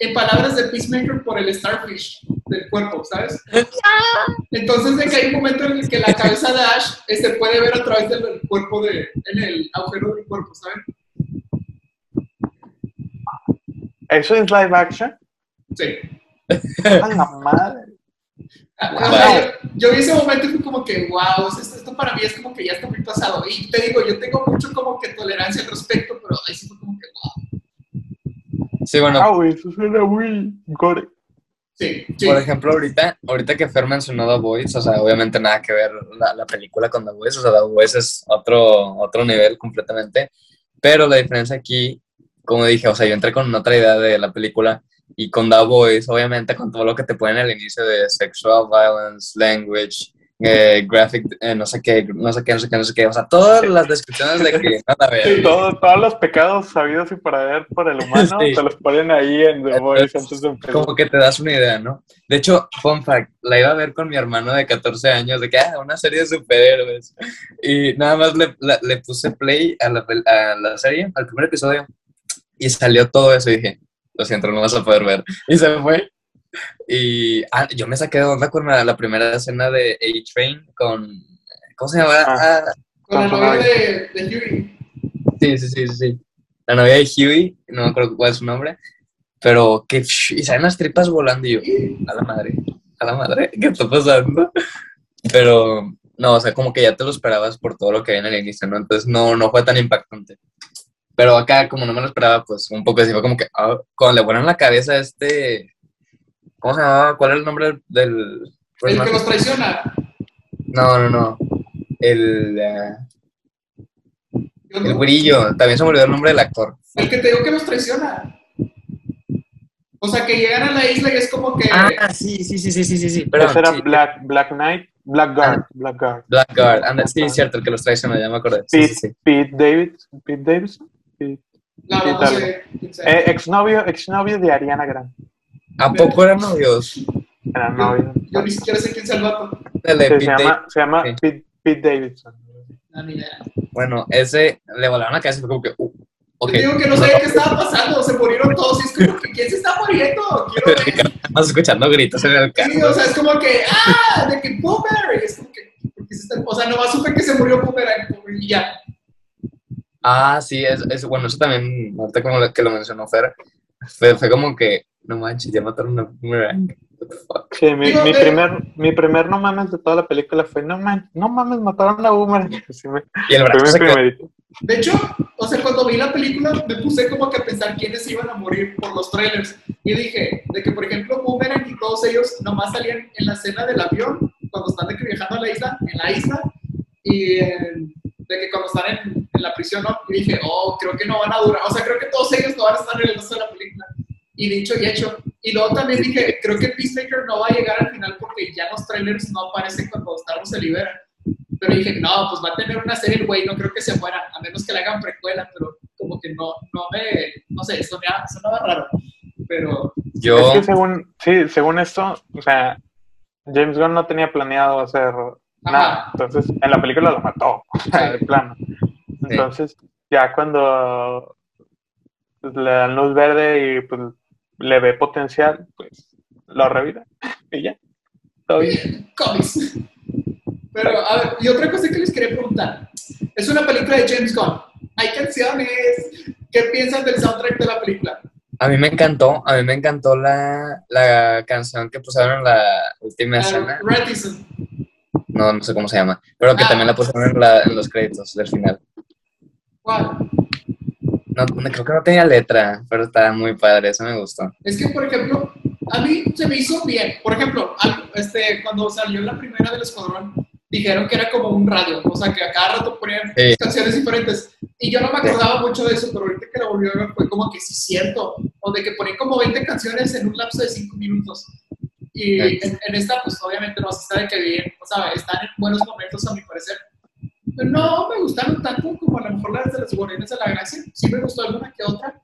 en palabras de Peacemaker, por el Starfish del cuerpo, ¿sabes? *laughs* Entonces, de que hay un momento en el que la cabeza de Ash eh, se puede ver a través del cuerpo de, en el agujero del cuerpo, ¿saben? ¿Eso es live action? Sí. ¡A la madre! Ah, Wow. o sea, yo, vi ese momento y fue como que, wow, esto, esto para mí es como que ya está muy pasado. Y te digo, yo tengo mucho como que tolerancia al respecto, pero ahí sí fue como que, wow. Sí, bueno, Ah, güey, eso suena muy gore. Sí, sí. por ejemplo, ahorita, ahorita que Fer mencionó The Voice, o sea, obviamente nada que ver la, la película con The Voice, o sea, The Voice es otro, otro nivel completamente, pero la diferencia aquí, como dije, o sea, yo entré con otra idea de la película y con The Voice, obviamente con todo lo que te ponen al inicio de sexual violence, language, eh, graphic, eh, no sé qué, no sé qué, no sé qué, no sé qué, o sea, todas las descripciones de que nada, ver. Todo- todos los pecados sabidos y para ver por el humano Sí. te los ponen ahí en The Voice antes de empezar. como que te das una idea, ¿no? De hecho, fun fact, la iba a ver con mi hermano de 14 años, de que, ah, una serie de superhéroes. Y nada más le, la- le puse play a la, a la serie, al primer episodio, y salió todo eso y dije, lo siento, no vas a poder ver. Y se fue. Y ah, yo me saqué de onda con la, la primera escena de A-Train con, ¿cómo se llama? Ah. Ah, Con novio novia. de, de Huey. Sí, sí, sí, sí. La novia de Huey, no me acuerdo cuál es su nombre, pero que y salen las tripas volando y yo, a la madre, a la madre, ¿qué está pasando? Pero no, o sea, como que ya te lo esperabas por todo lo que en el inicio, ¿no? Entonces no, no fue tan impactante. Pero acá, como no me lo esperaba, pues un poco así fue como que, ah, cuando le ponen la cabeza a este, ¿cómo se llamaba? ¿Cuál era el nombre del... del El que los traiciona. No, no, no. El, eh, el brillo, también se me olvidó el nombre del actor. El que te digo que los traiciona. O sea, que llegan a la isla y es como que. Ah, sí, sí, sí, sí, sí, sí, sí. Perdón, era sí. Black, Black Knight, Blackguard, Blackguard. Blackguard. anda, sí, es cierto, el que los traiciona, ya me acordé. Pete, sí, sí. Pete David, Pete Davidson, Pete- no, no, no sé. eh, exnovio, exnovio de Ariana Grande. ¿A poco eran novios? Era novio. Yo ni siquiera sé quién es el vato. Sí, se Pete llama, se llama Sí. Pete, Pete Davidson. No, ni idea. Bueno, ese le volaron la cabeza y fue como que, uh, ok. Yo digo que no sabía qué estaba pasando. Se murieron todos y es como que, ¿quién se está muriendo? Quiero ver. *laughs* Estamos escuchando gritos en el carro. Sí, o sea, es como que, ¡ah! De que Boomerang. Es como que, ¿por qué se está- O sea, nomás supe que se murió Boomerang y ya. Ah, sí, es, es bueno, eso también, ahorita como lo- que lo mencionó Fer, fue, fue como que, no manches, ya mataron a Boomerang. Sí, mi, mi primer, mi primer no mames de toda la película fue, no mames, no mames, mataron a Boomerang. *laughs* Sí, me- Y el brazo. De hecho, o sea, cuando vi la película me puse como que a pensar quiénes iban a morir por los trailers. Y dije, de que por ejemplo Boomerang y todos ellos nomás salían en la escena del avión, cuando están de que viajando a la isla, en la isla, y en- de que cuando están en, en la prisión, ¿no? Y dije, oh, creo que no van a durar. O sea, creo que todos ellos no van a estar en el resto de la película. Y dicho y hecho. Y luego también dije, creo que Peacemaker no va a llegar al final porque ya los trailers no aparecen cuando Star Wars se libera. Pero dije, no, pues va a tener una serie el güey, no creo que se muera, a menos que le hagan precuela, pero como que no, no me, no sé, sonaba, sonaba raro. Pero, Es Yo, que según, sí, según esto, o sea, James Gunn no tenía planeado hacer nada. Ajá. Entonces, en la película lo mató, *laughs* de Sí. plano. Entonces, ya cuando le dan luz verde y pues le ve potencial, pues lo revive. *laughs* Y ya. Todo bien. *laughs* cómics. Pero, a ver, y otra cosa que les quería preguntar. Es una película de James Gunn. Hay canciones. ¿Qué piensan del soundtrack de la película? A mí me encantó, a mí me encantó la, la canción que pusieron en la última escena. Reticent. No, no sé cómo se llama, pero que Ah. también la pusieron en, la- en los créditos del final. ¿Cuál? No, no, creo que no tenía letra, pero estaba muy padre, eso me gustó. Es que, por ejemplo, a mí se me hizo bien. Por ejemplo, al- este, cuando salió la primera del Escuadrón, dijeron que era como un radio, o sea, que a cada rato ponían Sí. canciones diferentes. Y yo no me acordaba mucho de eso, pero ahorita que la volví a ver fue como que sí cierto. O de que ponían como 20 canciones en un lapso de 5 minutos. Y Sí. en, en esta, pues obviamente no se sabe que bien, o sea, están en buenos momentos a mi parecer. No me gustaron tanto como a lo mejor las de los Guardianes de la Gracia. Sí me gustó alguna que otra.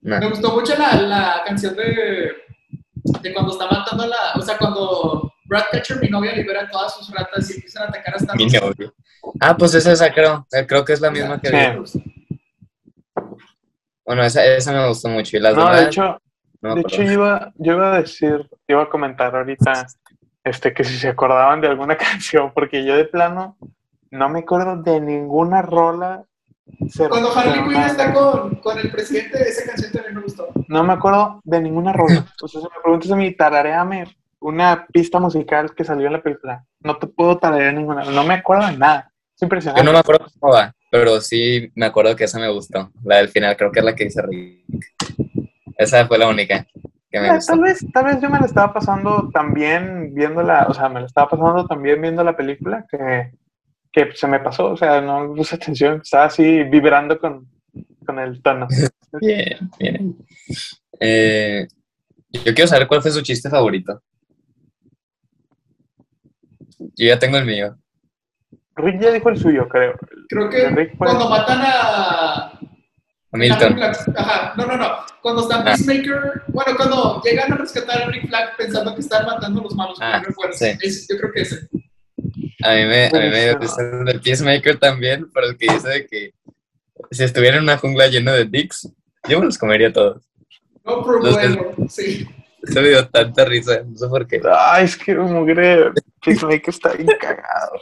No. Me gustó mucho la, la canción de, de cuando está matando a la. O sea, cuando Ratcatcher, mi novia, libera a todas sus ratas y empiezan a atacar hasta Mi novio. Ah, pues es esa creo, creo que es la misma que Sí. Bueno, esa, esa me gustó mucho. Y las No, demás, de hecho, no de hecho iba, yo iba a decir, iba a comentar ahorita este, que si se acordaban de alguna *laughs* canción, porque yo de plano no me acuerdo de ninguna rola. cero, Cuando Harley Quinn está con, con el presidente, esa canción también me gustó. No me acuerdo de ninguna rola. O sea, si me preguntas a mí, tarareame una pista musical que salió en la película. No te puedo tararear ninguna. No me acuerdo de nada. Es Yo impresionante. no me acuerdo cómo va, pero sí me acuerdo que esa me gustó. La del final, creo que es la que dice Rick. Esa fue la única que me Ah. Tal vez, tal vez yo me la estaba pasando también viendo la, o sea, me la estaba pasando también viendo la película que, que se me pasó, o sea, no me puse atención, estaba así vibrando con, con el tono. *laughs* Bien, bien. Eh, yo quiero saber cuál fue su chiste favorito. Yo ya tengo el mío. Rick ya dijo el suyo, creo. Creo que cuando matan a. A Milton. a Ajá, no, no, no. Cuando están Ah. Peacemaker. Bueno, cuando llegan a rescatar a Rick Flag pensando que están matando a los malos. Ah, sí. Es- yo creo que ese. A mí me, a mí me dio el Peacemaker también, pero el que dice de que si estuviera en una jungla llena de dicks, yo me los comería todos. No problema. Sí. Eso me dio tanta risa, no sé por qué. Ay, es que mugre, Peacemaker está bien cagado.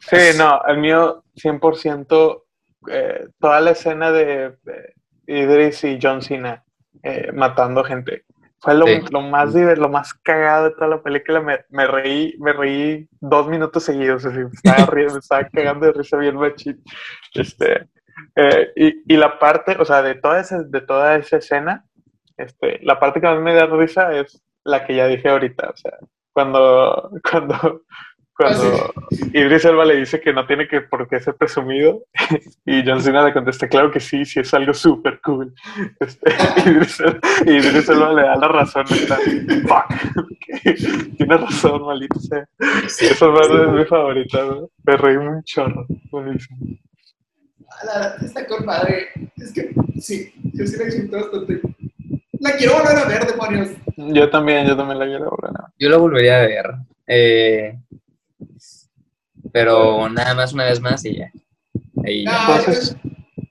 Sí, no, el mío 100%, eh, toda la escena de, de Idris y John Cena eh, matando gente. Fue lo, Sí. lo más lo más cagado de toda la película. Me, me reí, me reí dos minutos seguidos. Así, me, estaba *laughs* riendo, me estaba cagando de risa bien machín. Este, eh, y, y la parte, o sea, de toda esa, de toda esa escena, este, la parte que más me da risa es la que ya dije ahorita. O sea, cuando, *laughs* cuando, cuando Idris Elba le dice que no tiene que por qué ser presumido *laughs* y John Cena le contesta, claro que sí, sí es algo súper cool. *laughs* Este, *laughs* Idris, Elba, Idris Elba le da la razón. Está, Fuck. Tiene razón, maldito sea. Esa parte es mi favorita, ¿no? Me reí un chorro. Buenísimo. Ah, La, está con madre. Es que sí, yo sí la disfruté bastante. La quiero volver a ver, demonios. Yo también, yo también la quiero volver a ver. Yo lo volvería a ver. eh, pero nada más una vez más y ya. Ahí ya. Ah, Entonces,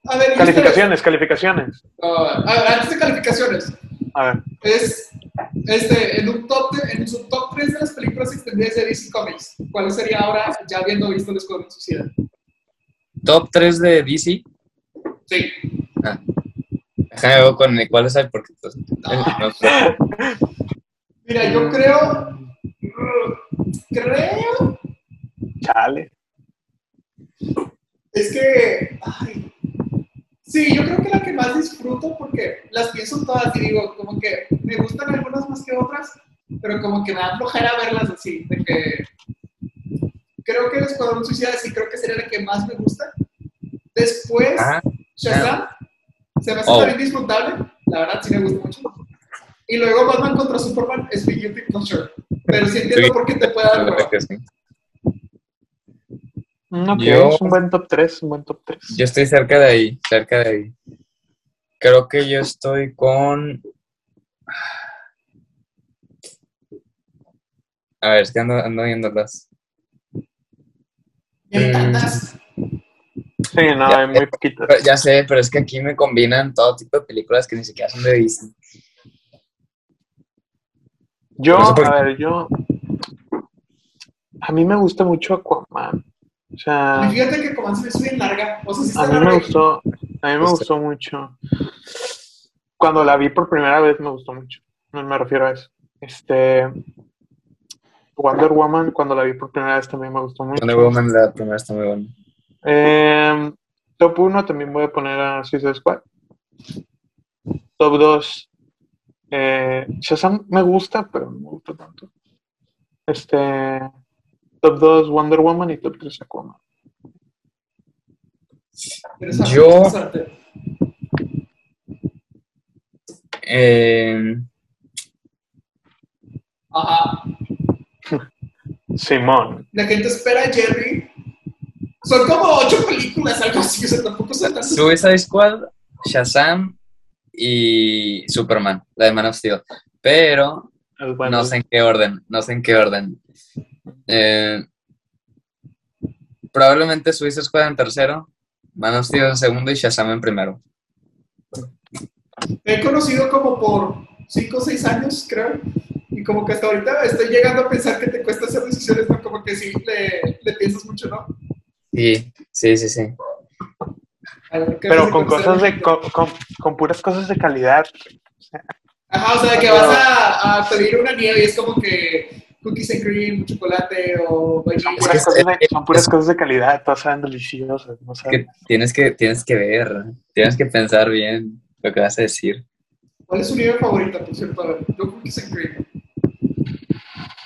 a ver, ¿y Calificaciones, calificaciones. Ah, a ver, antes de calificaciones, A ver. es este, en, un top de- en su top 3 de las películas extendidas de DC Comics. ¿Cuál sería ahora, ya habiendo visto el Escuadrón Suicida? Top 3 de DC. Sí. Déjame ver con cuál es el porque pues, no. *laughs* Mira, yo creo. Creo. Chale. Es que. Ay, sí, yo creo que la que más disfruto porque las pienso todas y digo, como que me gustan algunas más que otras, pero como que me da flojera verlas así. De que. Creo que el Escuadrón Suicida sí creo que sería la que más me gusta. Después, Ah, Shazam. Se me hace Oh. también disfrutable. La verdad, sí me gusta mucho. Y luego Batman contra Superman es mi guilty pleasure. Pero sí entiendo Sí. por qué te puede dar la verdad hueva. que sí. Mm, Ok, Yo- es un buen top 3, un buen top 3. Yo estoy cerca de ahí, cerca de ahí. Creo que yo estoy con. *sighs* A ver, es que ando, ando viéndolas. Mm. tantas. Sí, no, Ya, hay muy poquitas. Pero- Ya sé, pero es que aquí me combinan todo tipo de películas que ni siquiera son de Disney. Yo, No sé por a ver, yo. A mí me gusta mucho Aquaman. O sea, Y fíjate que me hizo bien larga. O sea, sí a mí me gustó. A mí me Este. gustó mucho. Cuando la vi por primera vez me gustó mucho. No me refiero a eso. Este. Wonder Woman, cuando la vi por primera vez también me gustó mucho. Wonder Woman, la primera está muy buena. Eh, top 1 también voy a poner a Suicide Squad. Top 2. Eh, Shazam me gusta, pero no me gusta tanto. Este. Top 2 Wonder Woman y top 3 Aquaman. Yo-. Eh, Ajá. Simón. La gente espera a Jerry. Son como ocho películas, algo así. O sea, tampoco son tantas. Suicide Squad, Shazam y Superman, la de Man of Steel. Pero bueno. no sé en qué orden, no sé en qué orden. Eh, probablemente Suicide Squad en tercero, Man of Steel en segundo y Shazam en primero. Te he conocido como por cinco o seis años, creo. Y como que hasta ahorita estoy llegando a pensar que te cuesta hacer decisiones, ¿no? Como que sí le, le piensas mucho, ¿no? Sí, sí, sí, sí. A ver, ¿qué Pero con cosas de. Con, con- con puras cosas de calidad. Ajá, o sea, de que vas a, a pedir una nieve y es como que cookies and cream, chocolate o vainilla. Son puras, cosas, de, son puras cosas de calidad. Todas saben deliciosas. No Que tienes que, tienes que ver, tienes que pensar bien lo que vas a decir. ¿Cuál es su nieve favorita, por cierto? Yo cookies and cream.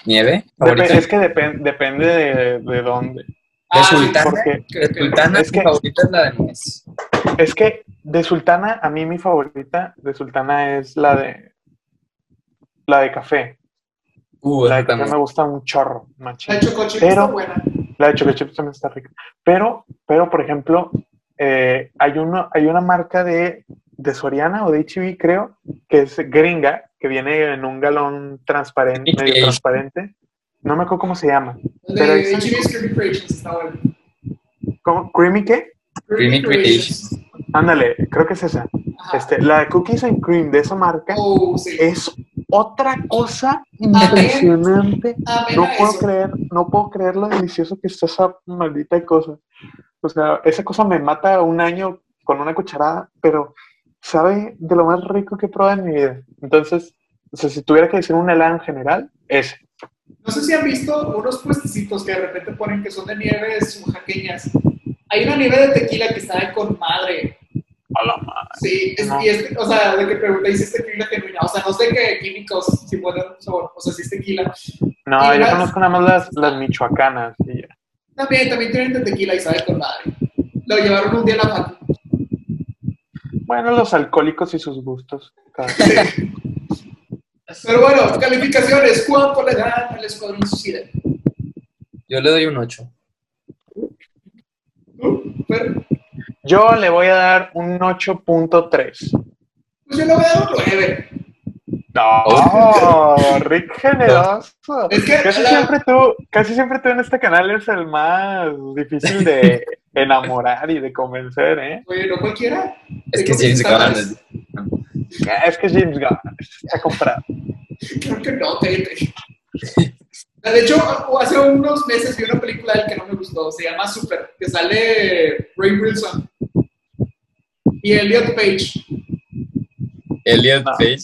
¿Nieve? Dep- es que depen- depende de, de dónde. Ah, Sultana? De. Sultana, Es que- mi favorita es la de nuez. es que de Sultana, a mí mi favorita de Sultana es la de la de café. Uh, La también. me gusta un chorro, La machín. de choco chip Pero- está buena. La de chocolate chips también está rica. Pero, pero por ejemplo, eh, hay, uno, hay una marca de, de Soriana o de HB, creo, que es gringa, que viene en un galón transparente, medio HB. transparente. No me acuerdo cómo se llama. La Pero de esa- HB's Creamy Creations está buena. ¿Cómo? ¿Creamy qué? Creamy Creations. Ándale, creo que es esa. Ajá. Este, la de Cookies and Cream de esa marca Oh, sí. es otra cosa impresionante. No a puedo eso. creer, no puedo creer lo delicioso que está esa maldita cosa. O sea, esa cosa me mata un año con una cucharada, pero sabe de lo más rico que he probado en mi vida. Entonces, o sea, si tuviera que decir un helado en general, ese. No sé si han visto unos puestecitos que de repente ponen que son de nieves oaxaqueñas. Hay una nieve de tequila que está de con madre. A la madre. Sí, es, No. y es, o sea, de que pregunta, ¿y si es tequila genuina? O sea, no sé qué químicos si ponen sabor, o sea, si es tequila. No, Y yo las- conozco nada más las, las michoacanas. y ya. También, también tienen de tequila y sabe con madre. Lo llevaron un día a la facu. Bueno, los alcohólicos y sus gustos. cada- Pero bueno, calificaciones. ¿Cuánto le dan al Escuadrón Suicida? Yo le doy un 8. ¿Tú? Fer? Yo le voy a dar un 8.3. Pues yo le voy a dar un 9. No, *laughs* Rick generoso. Es que Casi la- siempre tú, casi siempre tú en este canal eres el más difícil de *laughs* enamorar y de convencer, ¿eh? Oye, no cualquiera. Es que James Gunn estándares. es- Es que James Gunn está comprado. Creo que no, cállate. De hecho, hace unos meses vi una película del que no me gustó, se llama Super, que sale Ray Wilson y Elliot Page. Elliot No. Page.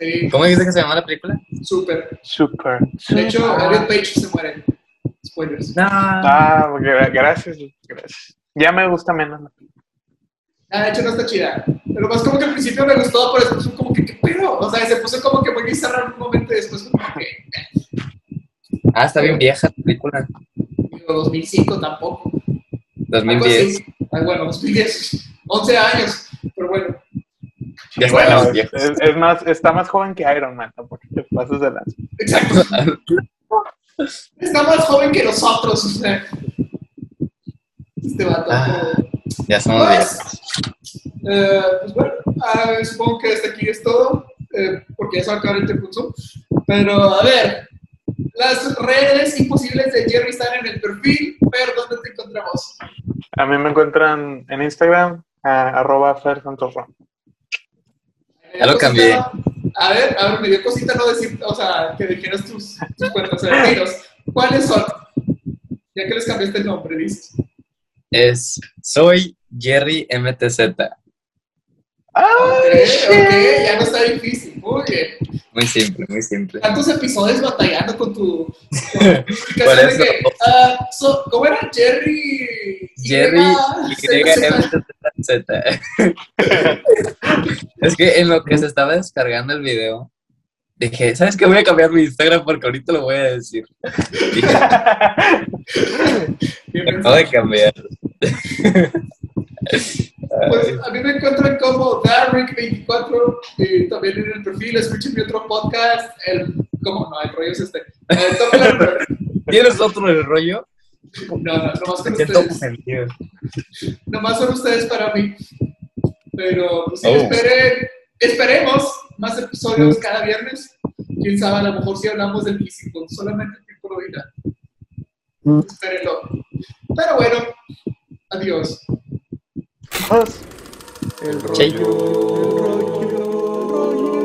Sí, ¿Cómo dice que se llama la película? Super. Super. De hecho, super. Elliot Page se muere. Spoilers. No. Ah, gra- gracias, gracias. Ya me gusta menos. la película. Ah, de hecho, no está chida. Pero más como que al principio me gustó, pero después fue como que, ¿qué pedo? O sea, se puso como que muy bizarra en un momento y después como que, Ah, está bien vieja la película. digo, 2005 tampoco. Algo 2010. así. Ah, bueno, 2010. 11 años. Pero bueno. Ya bueno, estamos es, viejos. es- más, está más joven que Iron Man, tampoco te pases de lanza. Exacto. *laughs* Está más joven que nosotros. O sea. Este vato. Ah. pero- Ya somos viejos. Pues, eh, pues bueno, ah, supongo que hasta aquí es todo. eh, porque ya se va a acabar el curso. Pero, a ver, las redes imposibles de Jerry están en el perfil. Fer, ¿dónde te encontramos? A mí me encuentran en Instagram, a- arroba Fer. Ya lo cambié. A ver, a ver, me dio cosita no decir, o sea, que dijeras tus, tus cuentas. ¿cuáles son? Ya que les cambiaste el nombre, dices. Es Soy Jerry MTZ. ¡Ay, Ok, ya no está difícil. Muy bien. Muy simple, muy simple. tantos episodios batallando con tu. con tu *laughs* Por eso. que, ah, so- ¿Cómo era? Jerry. Jerry YMTZ. *laughs* Es que en lo que se estaba descargando el video, dije, ¿sabes qué? Voy a cambiar mi Instagram porque ahorita lo voy a decir. *laughs* Dije, acabo de cambiar. Pues a mí me encuentran como Darrick24 y también en el perfil escuchen mi otro podcast, el, ¿cómo? No, el rollo es este. El. *laughs* ¿Tienes otro del rollo? No, no, nomás con ustedes. Nomás son ustedes para mí. Pero pues sí, Oh. esperen, esperemos más episodios cada viernes. Quién sabe, a lo mejor si hablamos del físico, solamente tiempo ahorita. Espérenlo. Pero bueno, adiós. El rollo. El rollo. El rollo.